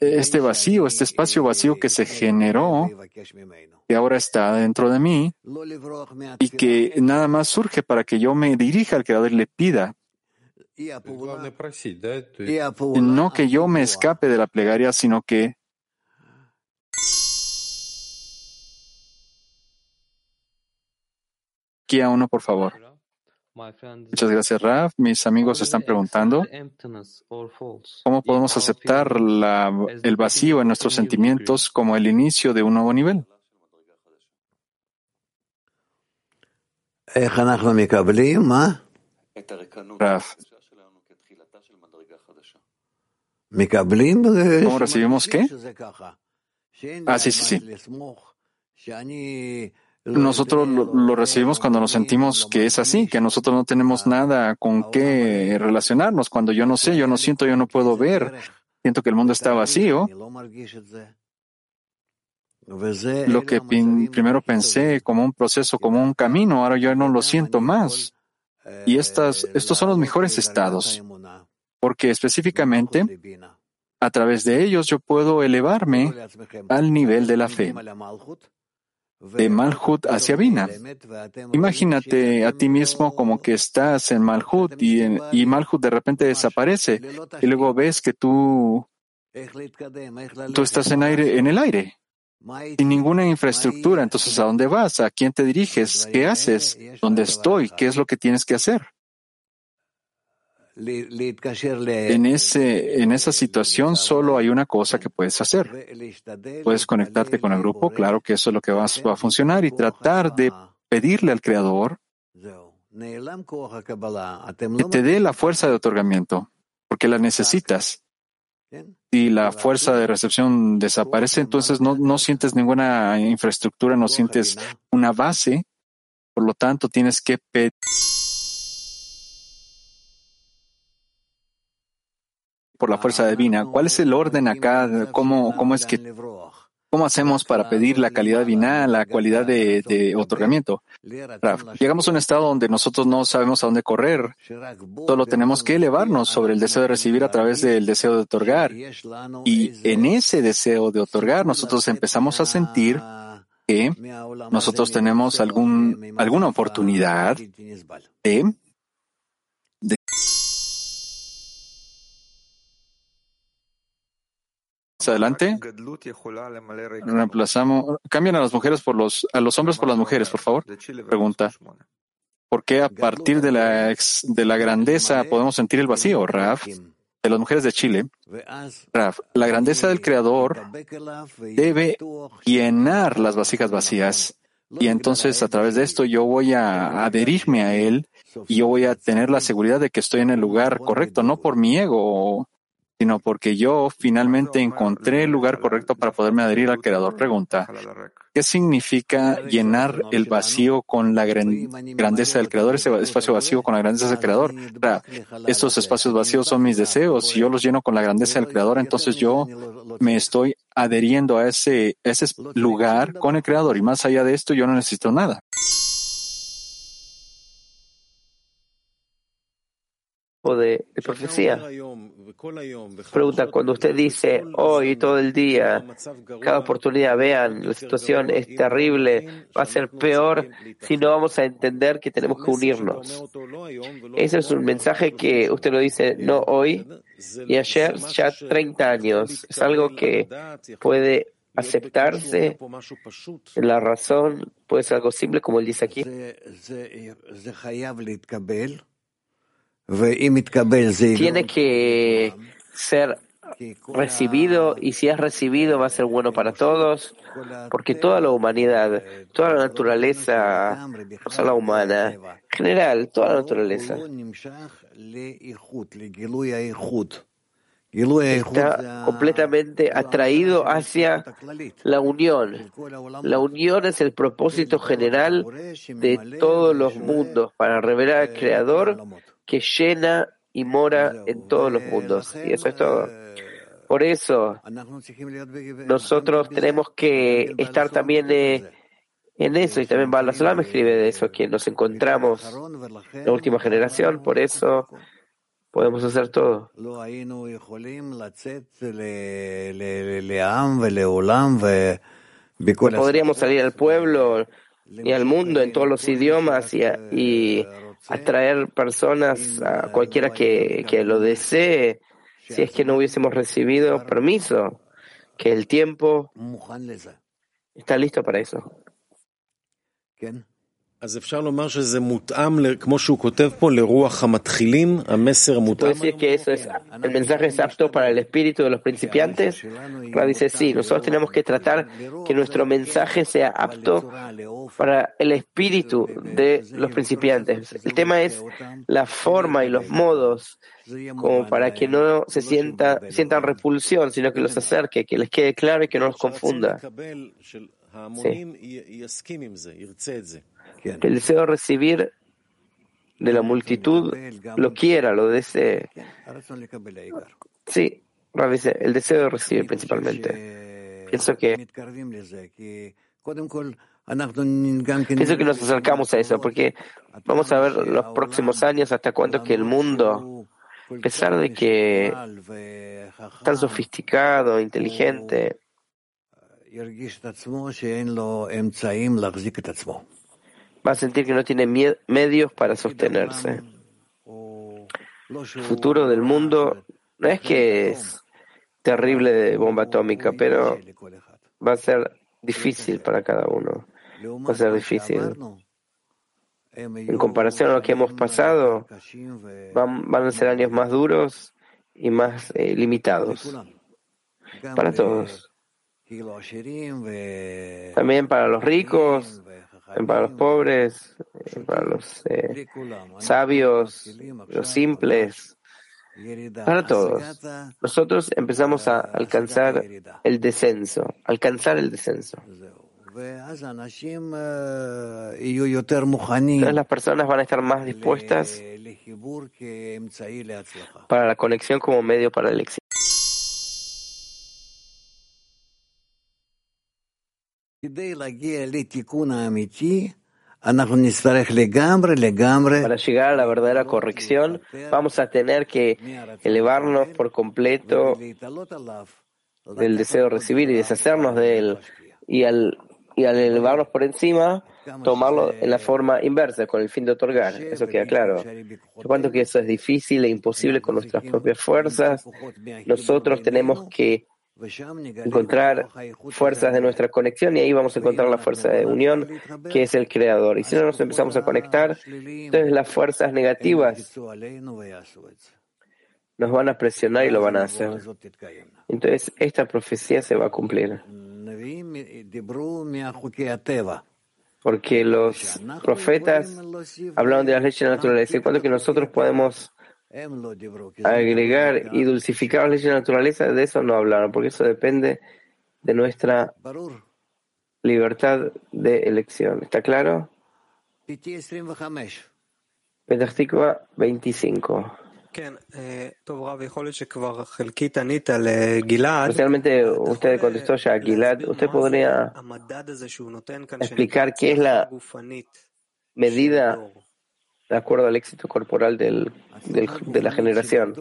este vacío, este espacio vacío que se generó, que ahora está dentro de mí y que nada más surge para que yo me dirija al Creador y le pida. No que yo me escape de la plegaria, sino que Aquí a uno, por favor. Muchas gracias, Raf. Mis amigos están preguntando cómo podemos aceptar la, el vacío en nuestros sentimientos como el inicio de un nuevo nivel. Raf. ¿Cómo recibimos qué? Ah, sí, sí, sí. Nosotros lo, recibimos cuando nos sentimos que es así, que nosotros no tenemos nada con qué relacionarnos. Cuando yo no sé, yo no siento, yo no puedo ver, siento que el mundo está vacío. Lo que primero pensé como un proceso, como un camino, ahora yo no lo siento más. Y estas, estos son los mejores estados, porque específicamente a través de ellos yo puedo elevarme al nivel de la fe de Malhut hacia Bina. Imagínate a ti mismo como que estás en Malhut y, y Malhut de repente desaparece y luego ves que tú, tú estás en, aire, en el aire, sin ninguna infraestructura. Entonces, ¿a dónde vas? ¿A quién te diriges? ¿Qué haces? ¿Dónde estoy? ¿Qué es lo que tienes que hacer? En, ese, en esa situación solo hay una cosa que puedes hacer. Puedes conectarte con el grupo, claro que eso es lo que va, a funcionar, y tratar de pedirle al Creador que te dé la fuerza de otorgamiento, porque la necesitas. Si la fuerza de recepción desaparece, entonces no, no sientes ninguna infraestructura, no sientes una base, por lo tanto tienes que pedir. Por la fuerza divina. ¿Cuál es el orden acá? ¿Cómo, cómo es que, cómo hacemos para pedir la calidad divina, la cualidad de, otorgamiento? Llegamos a un estado donde nosotros no sabemos a dónde correr. Solo tenemos que elevarnos sobre el deseo de recibir a través del deseo de otorgar. Y en ese deseo de otorgar, nosotros empezamos a sentir que nosotros tenemos algún, alguna oportunidad de adelante. Reemplazamos, cambian a las mujeres por los, a los hombres por las mujeres, por favor. Pregunta. ¿Por qué a partir de la, de la grandeza podemos sentir el vacío, Raf? De las mujeres de Chile. Raf, la grandeza del Creador debe llenar las vasijas vacías. Y entonces a través de esto yo voy a adherirme a Él y yo voy a tener la seguridad de que estoy en el lugar correcto, no por mi ego sino porque yo finalmente encontré el lugar correcto para poderme adherir al Creador. Pregunta, ¿qué significa llenar el vacío con la grandeza del Creador, ese espacio vacío con la grandeza del Creador? Estos espacios vacíos son mis deseos. Si yo los lleno con la grandeza del Creador, entonces yo me estoy adheriendo a ese, ese lugar con el Creador y más allá de esto yo no necesito nada. de, profecía. Pregunta, cuando usted dice hoy, todo el día, cada oportunidad, vean, la situación es terrible, va a ser peor si no vamos a entender que tenemos que unirnos. Ese es un mensaje que usted lo dice no hoy y ayer, ya 30 años. Es algo que puede aceptarse la razón, puede ser algo simple como él dice aquí. Tiene que ser recibido y si es recibido va a ser bueno para todos, porque toda la humanidad, toda la naturaleza, no solo la humana, en general, toda la naturaleza, está completamente atraído hacia la unión. La unión es el propósito general de todos los mundos para revelar al Creador que llena y mora en todos los mundos. Y eso es todo. Por eso, nosotros tenemos que estar también eh, en eso, y también Bala me escribe de eso, que nos encontramos en la última generación, por eso podemos hacer todo. No podríamos salir al pueblo y al mundo en todos los idiomas y, y atraer personas a cualquiera que, que lo desee si es que no hubiésemos recibido permiso, que el tiempo está listo para eso. Decir que eso es, el mensaje es apto para el espíritu de los principiantes. dice, sí, nosotros tenemos que tratar que nuestro mensaje sea apto para el espíritu de los principiantes. El tema es la forma y los modos como para que no se sienta, sientan repulsión, sino que los acerque, que les quede claro y que no los confunda. Que el deseo de recibir de la multitud lo quiera, lo desee. Sí, el deseo de recibir principalmente. Pienso que Pienso que nos acercamos a eso, porque vamos a ver los próximos años hasta cuánto que el mundo, a pesar de que tan sofisticado, inteligente, va a sentir que no tiene medios para sostenerse. El futuro del mundo no es que es terrible de bomba atómica, pero va a ser difícil para cada uno. Va a ser difícil. En comparación a lo que hemos pasado, van, a ser años más duros y más eh, limitados para todos. También para los ricos, para los pobres, para los eh, sabios, los simples, para todos. Nosotros empezamos a alcanzar el descenso, alcanzar el descenso. Entonces las personas van a estar más dispuestas para la conexión como medio para el éxito. Para llegar a la verdadera corrección, vamos a tener que elevarnos por completo del deseo de recibir y deshacernos de él. Y al, y al elevarnos por encima, tomarlo en la forma inversa, con el fin de otorgar. Eso queda claro. Yo cuento que eso es difícil e imposible con nuestras propias fuerzas. Nosotros tenemos que encontrar fuerzas de nuestra conexión y ahí vamos a encontrar la fuerza de unión que es el creador. Y si no nos empezamos a conectar, entonces las fuerzas negativas nos van a presionar y lo van a hacer. Entonces esta profecía se va a cumplir. Porque los profetas hablaron de las leyes naturales y cuando que nosotros podemos agregar y dulcificar las leyes de la naturaleza, de eso no hablaron, porque eso depende de nuestra libertad de elección. ¿Está claro? Petah 25. Especialmente usted contestó ya a Gilad. ¿Usted podría explicar qué es la medida de acuerdo al éxito corporal del, de la generación.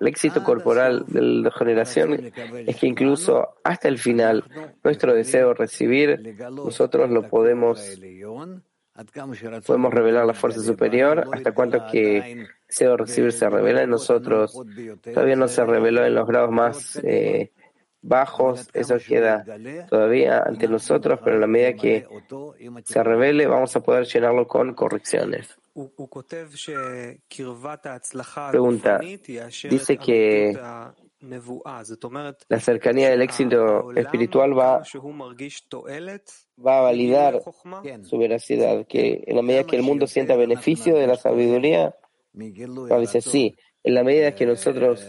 El éxito corporal de la generación es que incluso hasta el final nuestro deseo de recibir, nosotros lo podemos podemos revelar la fuerza superior hasta cuanto que deseo de recibir se revela en nosotros. Todavía no se reveló en los grados más eh, bajos, eso queda todavía ante nosotros, pero en la medida que se revele vamos a poder llenarlo con correcciones. Pregunta, dice que la cercanía del éxito espiritual va, va a validar su veracidad, que en la medida que el mundo sienta beneficio de la sabiduría, dice sí, en la medida que nosotros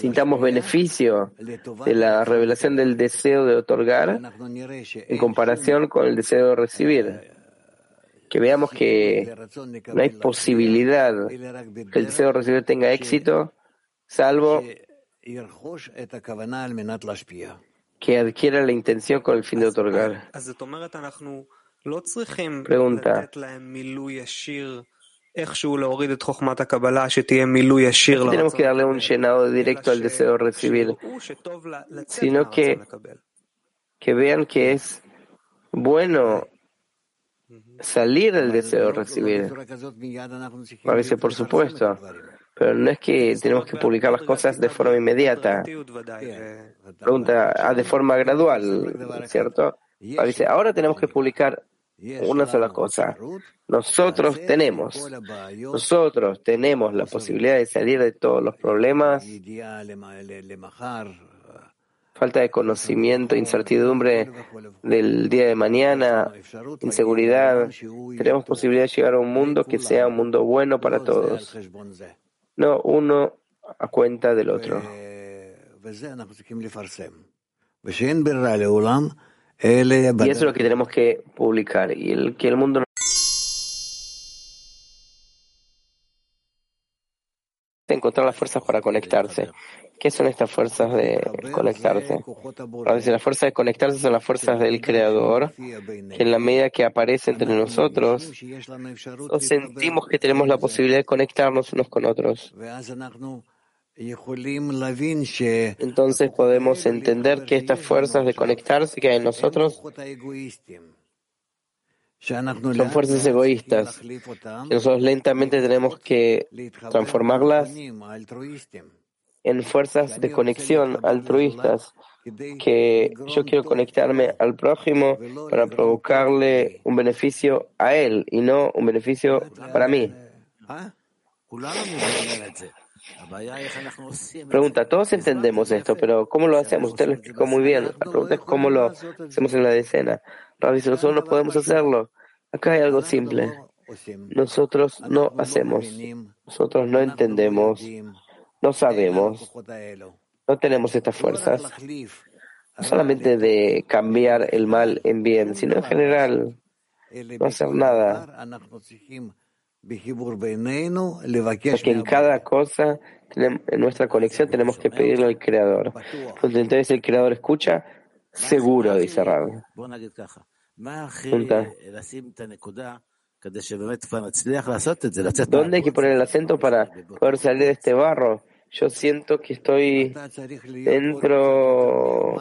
sintamos beneficio de la revelación del deseo de otorgar en comparación con el deseo de recibir. Que veamos que no hay posibilidad que el deseo de recibir tenga éxito, salvo que adquiera la intención con el fin de otorgar. Pregunta. Tenemos que darle un llenado directo al deseo de recibir, sino que, que vean que es bueno salir del deseo de recibir. A veces, por supuesto, pero no es que tenemos que publicar las cosas de forma inmediata. Pregunta, ah, de forma gradual, ¿cierto? A veces, ahora tenemos que publicar una sola cosa. Nosotros tenemos, nosotros tenemos la posibilidad de salir de todos los problemas, falta de conocimiento, incertidumbre del día de mañana, inseguridad. Tenemos posibilidad de llegar a un mundo que sea un mundo bueno para todos, no uno a cuenta del otro. Y eso es lo que tenemos que publicar. Y el que el mundo encontrar las fuerzas para conectarse. ¿Qué son estas fuerzas de conectarse? las fuerzas de conectarse son las fuerzas del Creador, que en la medida que aparece entre nosotros, sentimos que tenemos la posibilidad de conectarnos unos con otros. Entonces podemos entender que estas fuerzas de conectarse que hay en nosotros son fuerzas egoístas, que nosotros lentamente tenemos que transformarlas en fuerzas de conexión altruistas, que yo quiero conectarme al prójimo para provocarle un beneficio a él y no un beneficio para mí. Pregunta, todos entendemos esto, pero ¿cómo lo hacemos? Usted lo explicó muy bien. La pregunta es cómo lo hacemos en la decena. Rabbi, nosotros no podemos hacerlo, acá hay algo simple. Nosotros no hacemos, nosotros no entendemos, no sabemos, no tenemos estas fuerzas, no solamente de cambiar el mal en bien, sino en general, no hacer nada. Porque en cada cosa, en nuestra conexión, tenemos que pedirle al Creador. Entonces el Creador escucha, seguro, dice Rab. ¿Dónde hay que poner el acento para poder salir de este barro? Yo siento que estoy dentro,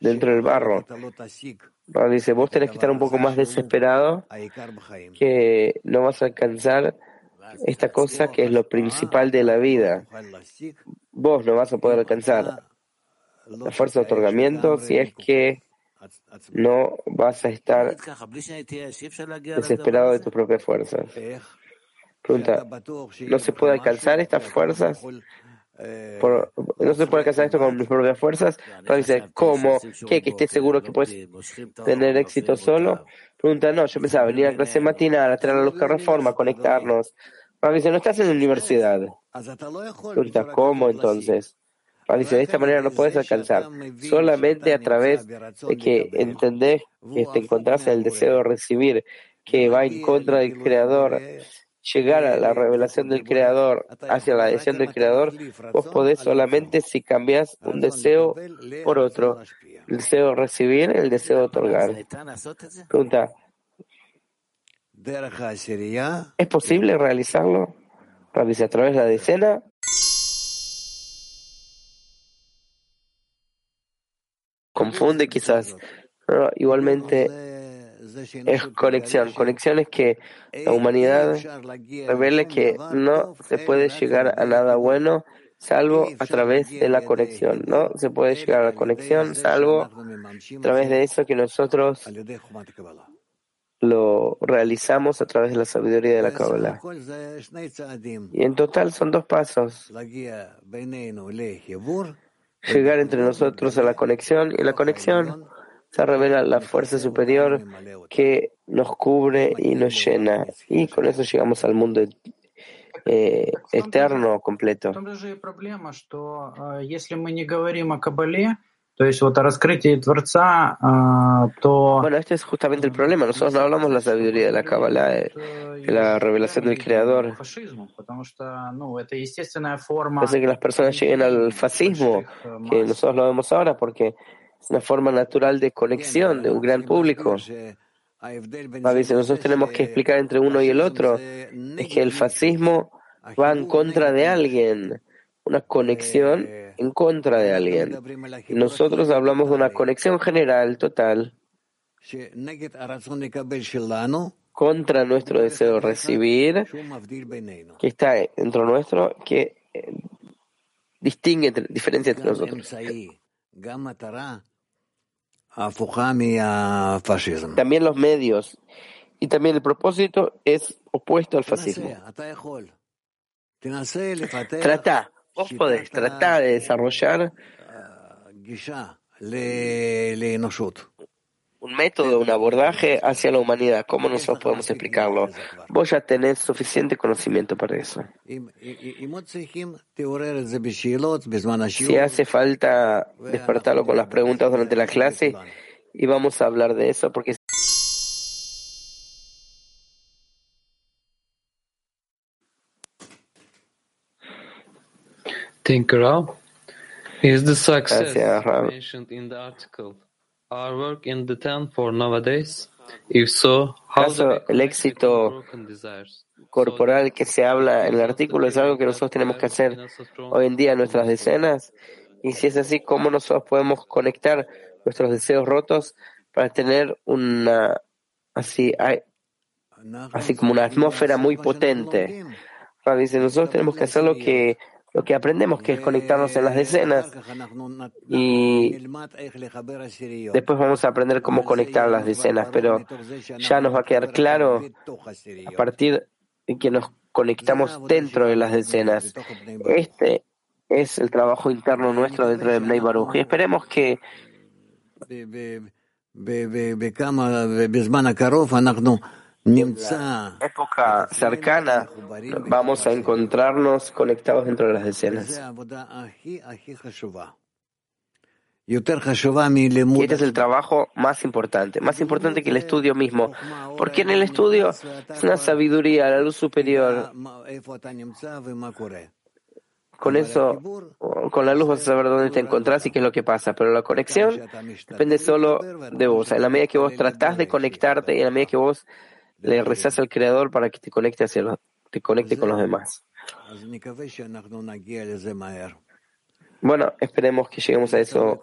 dentro del barro dice, vos tenés que estar un poco más desesperado, que no vas a alcanzar esta cosa que es lo principal de la vida. Vos no vas a poder alcanzar la fuerza de otorgamiento si es que no vas a estar desesperado de tus propias fuerzas. Pregunta, ¿no se puede alcanzar estas fuerzas? No se puede alcanzar esto con mis propias fuerzas. dice, ¿cómo? ¿Qué? ¿Que estés seguro que puedes tener éxito solo? Pregunta, no, yo pensaba venir a clase matinal, a traer la luz que reforma, conectarnos. dice, no estás en la universidad. Pregunta, ¿cómo entonces? dice, de esta manera no puedes alcanzar. Solamente a través de que entendés que te encontrás en el deseo de recibir, que va en contra del Creador, llegar a la revelación del Creador, hacia la decisión del Creador, vos podés solamente si cambias un deseo por otro. El deseo de recibir, el deseo de otorgar. Pregunta. ¿Es posible realizarlo? Dice, a través de la decena. Confunde quizás. igualmente es conexión. Conexión es que la humanidad revela que no se puede llegar a nada bueno salvo a través de la conexión. No se puede llegar a la conexión salvo a través de eso que nosotros lo realizamos a través de la sabiduría de la Kabbalah. Y en total son dos pasos. Llegar entre nosotros a la conexión y la conexión se revela la fuerza superior que nos cubre y nos llena. Y con eso llegamos al mundo eh, eterno completo. Bueno, este es justamente el problema. Nosotros no hablamos de la sabiduría de la Kabbalah, de, la revelación del Creador. Hace que las personas lleguen al fascismo, que nosotros lo vemos ahora, porque una forma natural de conexión de un gran público. dice, nosotros tenemos que explicar entre uno y el otro, es que el fascismo va en contra de alguien, una conexión en contra de alguien. Y nosotros hablamos de una conexión general, total, contra nuestro deseo de recibir, que está dentro nuestro, que eh, distingue, diferencia entre nosotros. También los medios. Y también el propósito es opuesto al fascismo. Trata, vos podés tratar de desarrollar un método, un abordaje hacia la humanidad. ¿Cómo nosotros podemos explicarlo? Vos ya tenés suficiente conocimiento para eso. Si hace falta despertarlo con las preguntas durante la clase, y vamos a hablar de eso porque Tinker is the success mentioned in the article our work in the tent for nowadays? If so, how el éxito corporal que se habla en el artículo es algo que nosotros tenemos que hacer hoy en día en nuestras decenas. Y si es así, ¿cómo nosotros podemos conectar nuestros deseos rotos para tener una así, así como una atmósfera muy potente? Dice, nosotros tenemos que hacer lo que lo que aprendemos, que es conectarnos en las decenas. Y después vamos a aprender cómo conectar las decenas, pero ya nos va a quedar claro a partir de que nos conectamos dentro de las decenas. Este es el trabajo interno nuestro dentro de Bnei Baruch. Y esperemos que época cercana vamos a encontrarnos conectados dentro de las decenas. Y este es el trabajo más importante, más importante que el estudio mismo, porque en el estudio es una sabiduría, la luz superior. Con eso, con la luz vas a saber dónde te encontrás y qué es lo que pasa, pero la conexión depende solo de vos. En la medida que vos tratás de conectarte y en la medida que vos le rezas al Creador para que te conecte, hacia te conecte con los demás. Bueno, esperemos que lleguemos a eso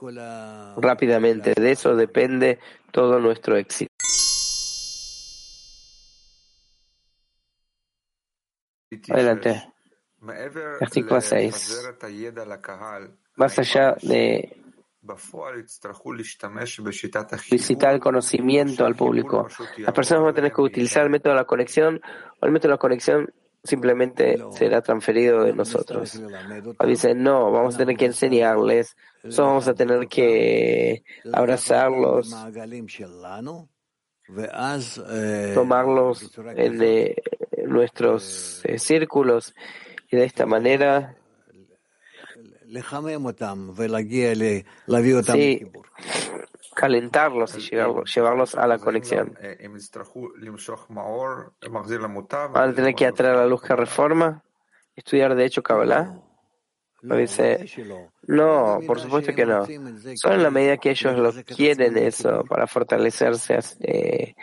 rápidamente. De eso depende todo nuestro éxito. Adelante. Versículo 6. Más allá de visitar el conocimiento al público, las personas van a tener que utilizar el método de la conexión o el método de la conexión simplemente será transferido de nosotros. Dicen, no, vamos a tener que enseñarles, vamos a tener que abrazarlos, tomarlos en nuestros eh, círculos y de esta manera sí, calentarlos y llevarlos a la conexión. Van a tener que atraer la luz que reforma, estudiar de hecho Kabbalah. Dice, no, por supuesto que no. Solo en la medida que ellos lo quieren eso para fortalecerse. Eh,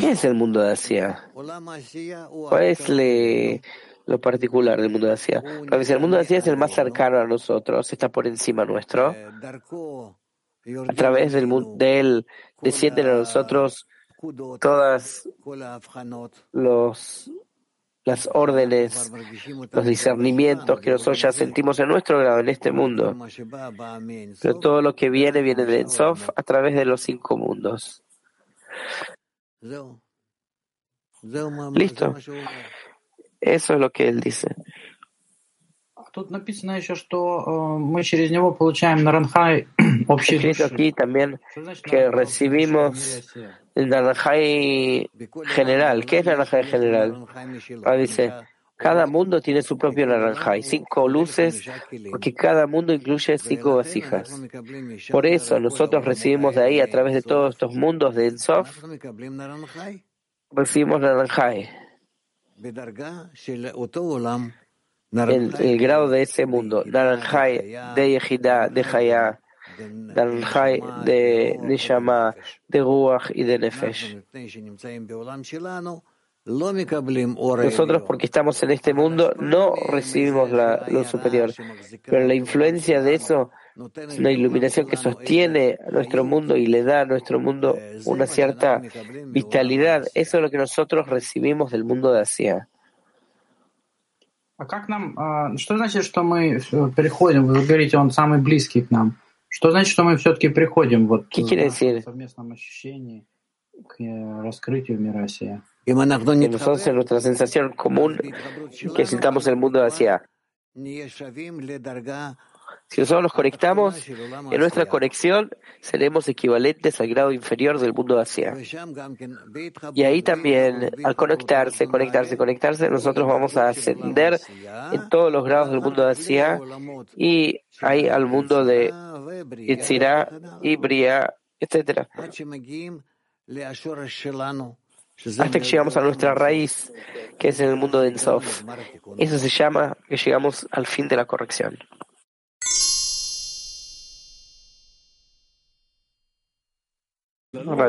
¿Qué es el mundo de Asia? ¿Cuál es lo particular del mundo de Asia? el mundo de Asia es el más cercano a nosotros, está por encima nuestro. A través del de él descienden a nosotros todas los las órdenes, los discernimientos que nosotros ya sentimos en nuestro grado, en este mundo. Pero todo lo que viene, viene de Ensof a través de los cinco mundos. Listo. Eso es lo que él dice. Escrito aquí también que recibimos el Naranjai general. ¿Qué es Naranjai general? Ah, dice, cada mundo tiene su propio Naranjai, cinco luces, porque cada mundo incluye cinco vasijas. Por eso nosotros recibimos de ahí, a través de todos estos mundos de Ensof, recibimos Naranjai. El, el grado de ese mundo, Naranjai de Yehida, de Jaya, Naranjai de Nishama, de Ruach y de Nefesh. Nosotros, porque estamos en este mundo, no recibimos la luz superior, pero la influencia de eso es una iluminación que sostiene a nuestro mundo y le da a nuestro mundo una cierta vitalidad. Eso es lo que nosotros recibimos del mundo de Asia. А как нам, что значит, что мы переходим, вы говорите, он самый близкий к нам. Что значит, что мы все-таки приходим вот в совместном ощущении к раскрытию мира Асия? Que nosotros en nuestra sensación común que sintamos el mundo de Asia. Si nosotros nos conectamos, en nuestra conexión seremos equivalentes al grado inferior del mundo de Asia. Y ahí también, al conectarse, conectarse, conectarse, nosotros vamos a ascender en todos los grados del mundo de Asia y ahí al mundo de Yitzira, Ibria, etc. Hasta que llegamos a nuestra raíz, que es en el mundo de Ensof. Eso se llama que llegamos al fin de la corrección.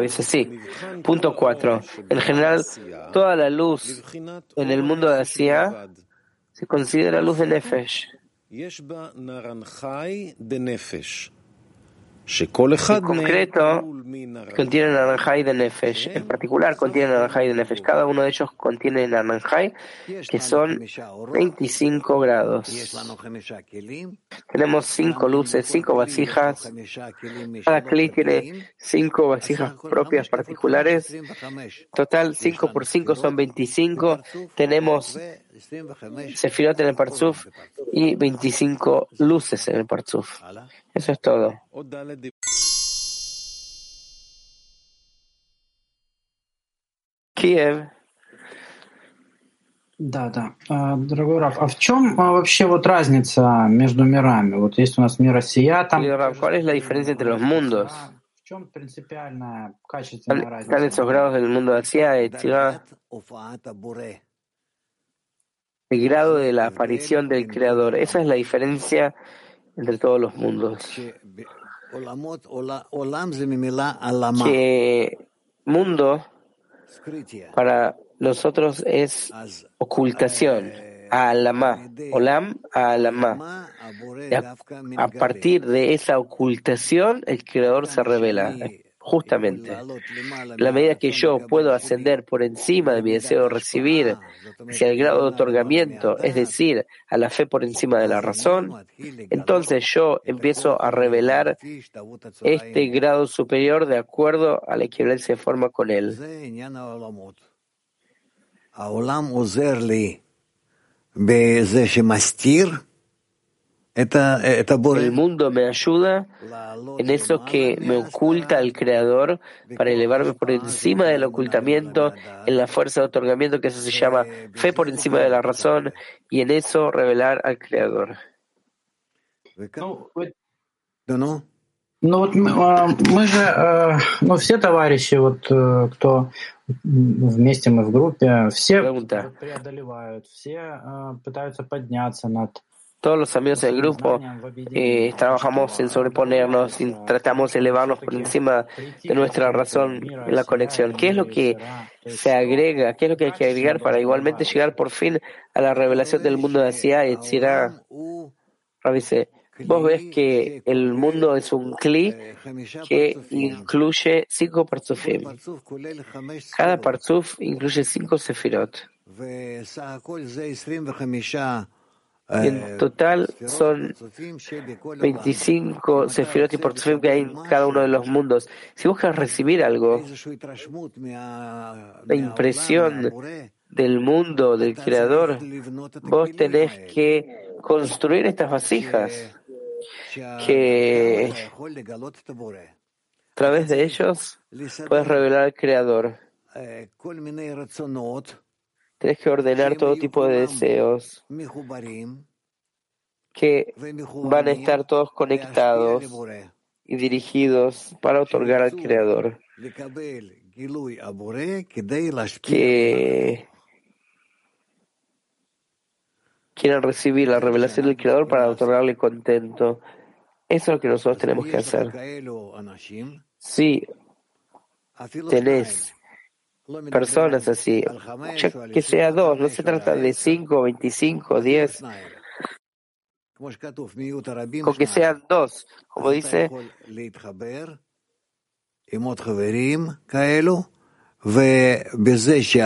Dice sí. Punto 4. En general, toda la luz en el mundo de Asia se considera luz de Nefesh. En concreto, contiene naranjai de Nefesh. En particular, contiene naranjai de Nefesh. Cada uno de ellos contiene naranjai, que son 25 grados. Tenemos cinco luces, cinco vasijas. Cada clic tiene cinco vasijas propias particulares. Total, 5 por 5 son 25. Tenemos Sefirot en el Parzuf y 25 luces en el Parzuf. Eso es todo. Kiev. Да, да. Дорогой Раф, а в чем вообще вот разница между мирами? Вот есть у нас мир Россия, там... ¿Cuál es la diferencia entre los mundos? В чем принципиальная качественная разница? Están esos grados del mundo de Asia y El grado de la aparición del Creador. Esa es la diferencia entre todos los mundos. Que mundo para nosotros es ocultación. a Alamá, Olam a Alamá. A partir de esa ocultación, el Creador se revela. Justamente, la medida que yo puedo ascender por encima de mi deseo de recibir hacia el grado de otorgamiento, es decir, a la fe por encima de la razón, entonces yo empiezo a revelar este grado superior de acuerdo a la equivalencia de forma con él. El mundo me ayuda en eso que me oculta al Creador para elevarme por encima del ocultamiento, en la fuerza de otorgamiento, que eso se llama fe por encima de la razón, y en eso revelar al Creador. No, Ну вот мы же, ну все товарищи, вот кто вместе мы в группе, все преодолевают, все пытаются подняться над todos los amigos del grupo eh, trabajamos en sobreponernos, tratamos de elevarnos por encima de nuestra razón en la conexión. ¿Qué es lo que se agrega? ¿Qué es lo que hay que agregar para igualmente llegar por fin a la revelación del mundo de Asia? Y Tzira, dice, vos ves que el mundo es un cli que incluye cinco parzufim. Cada parzuf incluye cinco sefirot. En eh, total son 25 sefirot y portfolios que hay en cada uno de los mundos. Si buscas recibir algo, la impresión del mundo, del Creador, vos tenés que construir estas vasijas que a través de ellos puedes revelar al Creador. Tienes que ordenar todo tipo de deseos. Que van a estar todos conectados y dirigidos para otorgar al Creador. Que quieran recibir la revelación del Creador para otorgarle contento. Eso es lo que nosotros tenemos que hacer. Si tenés personas así, que sea dos, no se trata de cinco, veinticinco, diez, con que sean dos, como dice,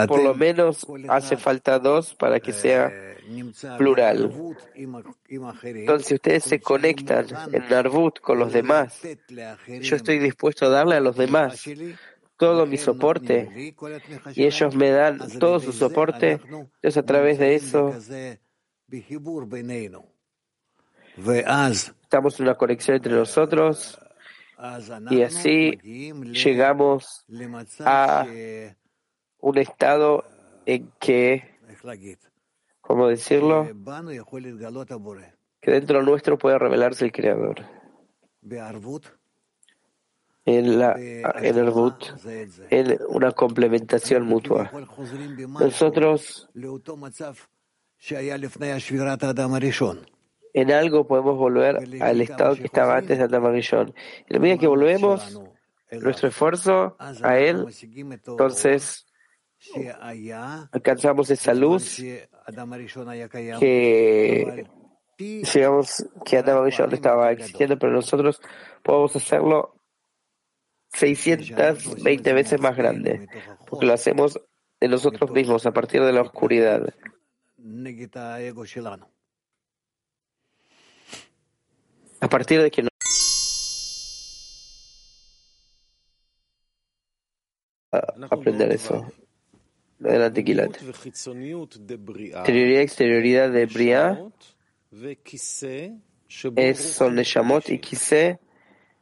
por lo menos hace falta dos para que sea plural. Entonces, ustedes se conectan en Narvut con los demás, yo estoy dispuesto a darle a los demás todo mi soporte y ellos me dan todo su soporte, entonces a través de eso estamos en una conexión entre nosotros y así llegamos a un estado en que, ¿cómo decirlo? Que dentro nuestro puede revelarse el Creador en, la, en el root, en una complementación mutua. Nosotros en algo podemos volver al estado que estaba antes de Adam Arishon. En la medida que volvemos nuestro esfuerzo a él, entonces alcanzamos esa luz que digamos que Adam Arishon estaba exigiendo, pero nosotros podemos hacerlo 620 veces más grande, porque lo hacemos de nosotros mismos a partir de la oscuridad. A partir de que no aprender eso. Adelante, Kilat. Interioridad y exterioridad de Bria es, son Neshamot y Kise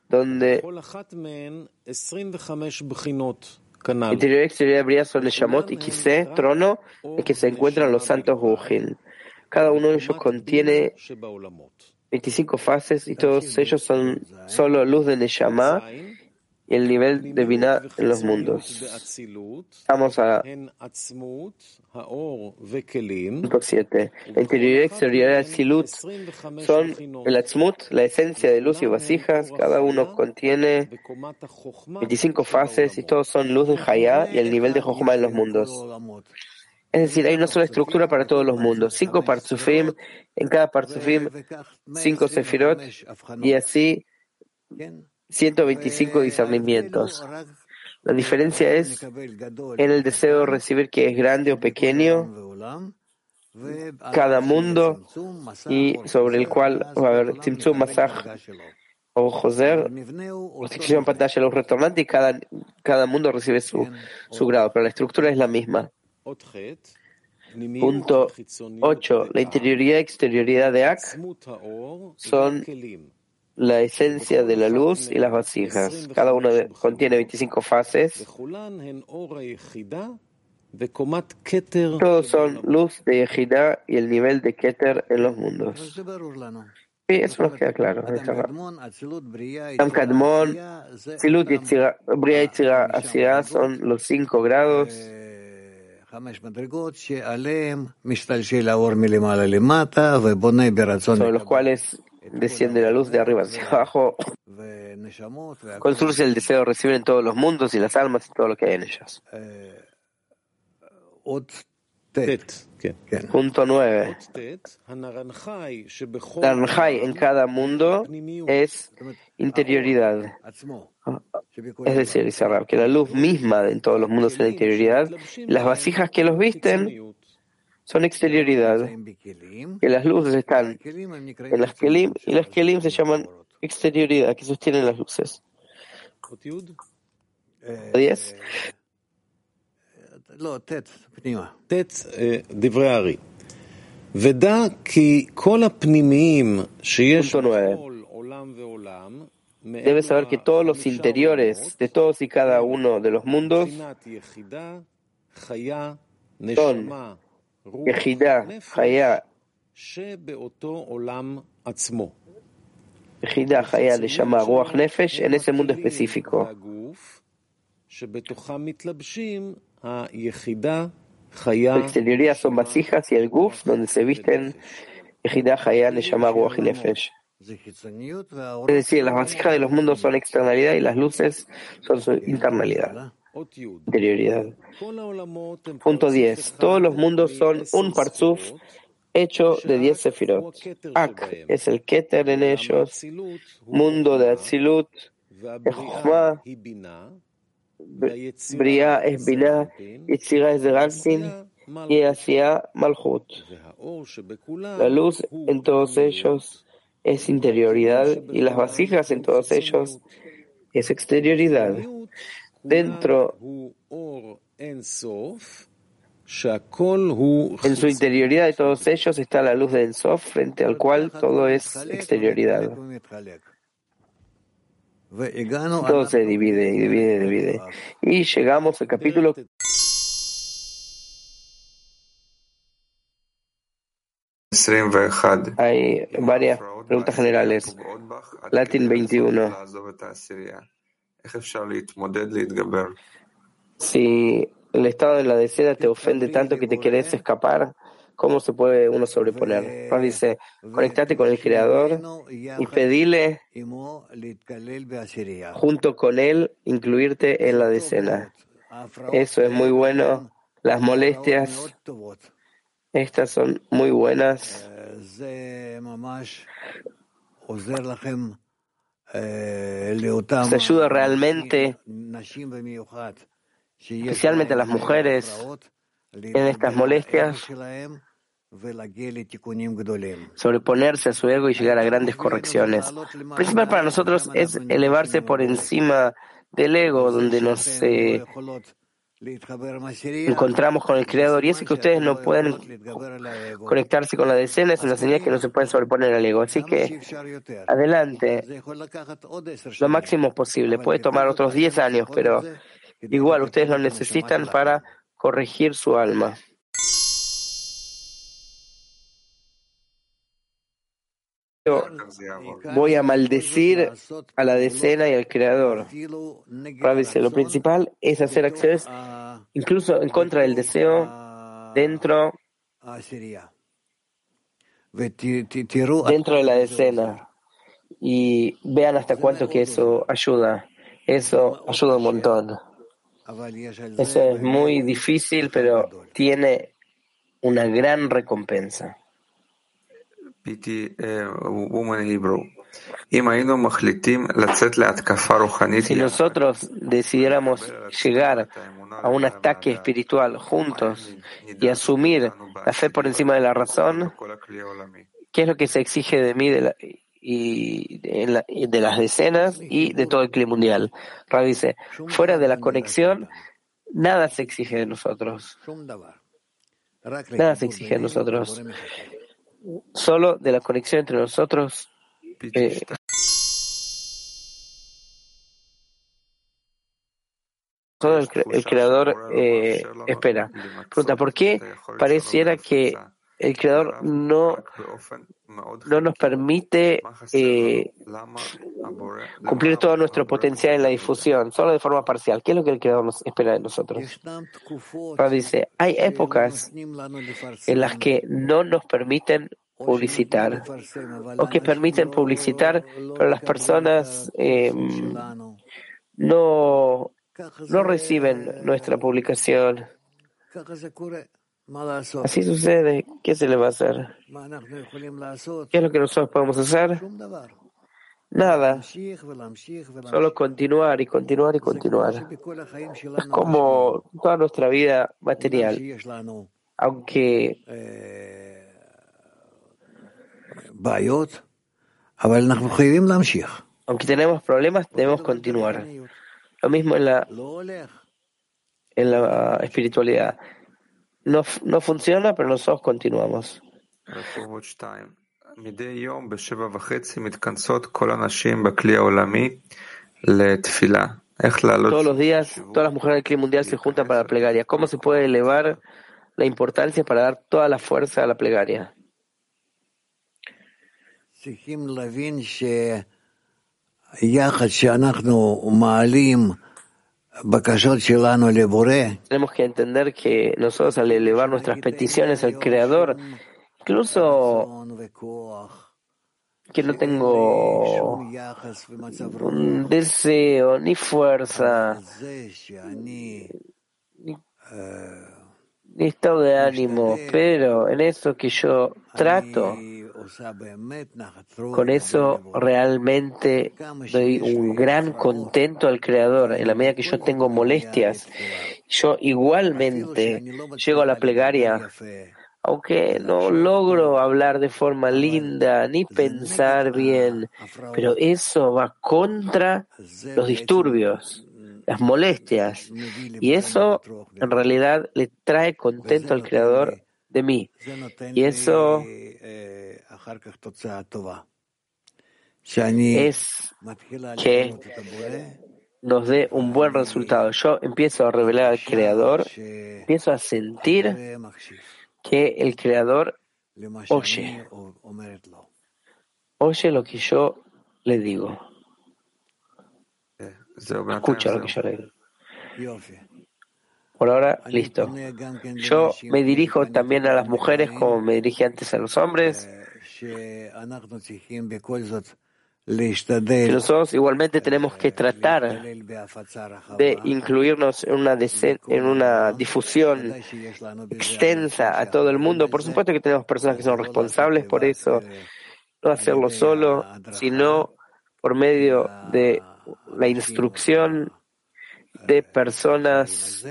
donde interior y exterior habría son Shamot y Kisé, trono, en que se encuentran los santos Bujin. Cada uno de ellos contiene 25 fases y todos ellos son solo luz de Neshama y el nivel de Binah en los mundos. Vamos a punto 7. La interioridad y exterioridad de Silut son el Atzmut, la esencia de luz y vasijas. Cada uno contiene 25 fases y todos son luz de Hayá y el nivel de Jochma en los mundos. Es decir, hay una sola estructura para todos los mundos. Cinco parzufim, en cada parzufim, cinco sefirot, y así 125 discernimientos. La diferencia es en el deseo de recibir que es grande o pequeño cada mundo y sobre el cual va a haber Tzimtzum, Masaj o Joser, restricción pantalla los retornantes cada, cada mundo recibe su, su grado, pero la estructura es la misma. Punto 8. La interioridad y exterioridad de Ak son la esencia de la luz y las vasijas. Cada uno contiene 25 fases. Todos son luz de Yehida y el nivel de Keter en los mundos. Sí, eso nos queda claro. Tam Kadmon, Silut, Bria y Tzira, son los cinco grados sobre los cuales desciende la luz de arriba hacia abajo, construye el deseo de recibir en todos los mundos y las almas y todo lo que hay en ellas. Punto 9. Naranjai en cada mundo es interioridad. Es decir, dice que la luz misma en todos los mundos es la interioridad. Las vasijas que los visten son exterioridad. Que las luces están en las kelim y las kelim se llaman exterioridad, que sostienen las luces. 10. Debes saber que todos los interiores de todos y cada uno de los mundos son Yehida, Haya, Yehida, Haya Ruach Nefesh en ese mundo específico. La exterioridad son vasijas y el guf, donde se visten. Yehida, Haya le llama Ruach Nefesh. Es decir, las vasijas de los mundos son externalidad y las luces son su internalidad interioridad. Punto 10. Todos los mundos son un parzuf hecho de 10 sefirot. Ak es el keter en ellos, mundo de Atzilut, Echma, Bria es Binah, Yitzira es Rankin y Asia Malchut. La luz en todos ellos es interioridad y las vasijas en todos ellos es exterioridad dentro en su interioridad de todos ellos está la luz de Ensof, frente al cual todo es exterioridad. Todo se divide y divide y divide. Y llegamos al capítulo Hay varias preguntas generales. Latin 21. Si el estado de la decena te ofende tanto que te quieres escapar, ¿cómo se puede uno sobreponer? dice, conectate con el Creador y pedile junto con Él incluirte en la decena. Eso es muy bueno. Las molestias, estas son muy buenas. Se ayuda realmente, especialmente a las mujeres, en estas molestias, sobreponerse a su ego y llegar a grandes correcciones. Lo principal para nosotros es elevarse por encima del ego, donde nos eh, encontramos con el Creador. Y es que ustedes no pueden conectarse con la decena es una señal que no se puede sobreponer al ego. Así que adelante, lo máximo posible. Puede tomar otros 10 años, pero igual ustedes lo necesitan para corregir su alma. Voy a maldecir a la decena y al creador. lo principal es hacer acciones incluso en contra del deseo dentro, dentro de la decena. Y vean hasta cuánto que eso ayuda. Eso ayuda un montón. Eso es muy difícil, pero tiene una gran recompensa. Si nosotros decidiéramos llegar a un ataque espiritual juntos y asumir la fe por encima de la razón, ¿qué es lo que se exige de mí de, y de, las decenas y de todo el clima mundial? Ra dice, fuera de la conexión, nada se exige de nosotros. Nada se exige de nosotros. Solo de la conexión entre nosotros. Eh, el, creador eh, espera. Pregunta, ¿por qué pareciera que el creador no, no nos permite eh, cumplir todo nuestro potencial en la difusión, solo de forma parcial? ¿Qué es lo que el creador nos espera de nosotros? dice, hay épocas en las que no nos permiten publicitar o que permiten publicitar, pero las personas eh, no no reciben nuestra publicación. Así sucede. ¿Qué se le va a hacer? ¿Qué es lo que nosotros podemos hacer? Nada. Solo continuar y continuar y continuar. Es como toda nuestra vida material. Aunque aunque tenemos problemas, debemos continuar. Lo mismo en la, en la espiritualidad. No, no funciona, pero nosotros continuamos. Todos los días, todas las mujeres del clima mundial se juntan para la plegaria. ¿Cómo se puede elevar la importancia para dar toda la fuerza a la plegaria? Tenemos que entender que nosotros al elevar nuestras peticiones al Creador, incluso que no tengo un deseo ni fuerza, ni, estado de ánimo, pero en eso que yo trato, con eso realmente doy un gran contento al Creador. En la medida que yo tengo molestias, yo igualmente llego a la plegaria, aunque no logro hablar de forma linda ni pensar bien, pero eso va contra los disturbios las molestias. Y eso en realidad le trae contento al Creador de mí. Y eso es que nos dé un buen resultado. Yo empiezo a revelar al Creador, empiezo a sentir que el Creador oye, oye lo que yo le digo. Escucha lo que yo le digo. Por ahora, listo. Yo me dirijo también a las mujeres como me dirigí antes a los hombres. Nosotros igualmente tenemos que tratar de incluirnos en una, difusión extensa a todo el mundo. Por supuesto que tenemos personas que son responsables por eso, no hacerlo solo, sino por medio de la instrucción de personas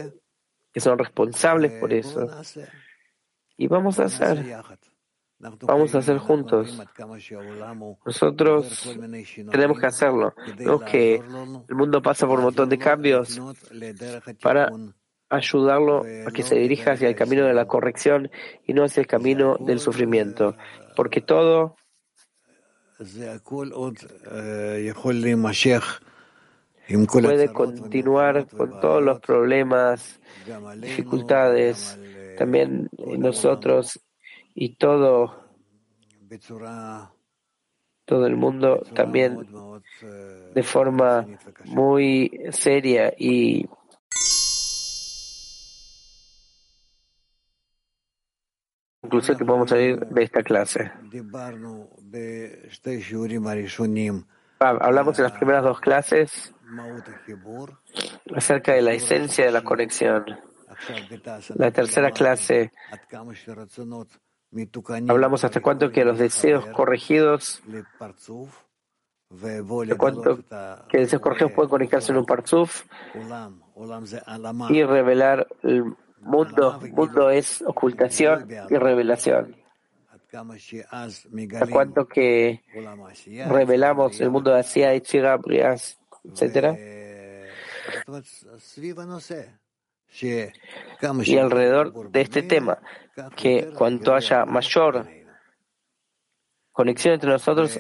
que son responsables por eso. Y vamos a hacer, vamos a hacer juntos. Nosotros tenemos que hacerlo. Vemos que el mundo pasa por un montón de cambios para ayudarlo a que se dirija hacia el camino de la corrección y no hacia el camino del sufrimiento. Porque todo puede continuar con todos los problemas, dificultades, también nosotros y todo, todo el mundo también de forma muy seria y incluso que podemos salir de esta clase. Hablamos en las primeras dos clases acerca de la esencia de la conexión. La tercera clase hablamos hasta cuánto que los deseos corregidos. De cuánto que deseos corregidos pueden conectarse en un parzuf y revelar el mundo. Mundo es ocultación y revelación. A cuánto que revelamos el mundo de Asia, Ichiga, Brias, etc. Y alrededor de este tema, que cuanto haya mayor conexión entre nosotros,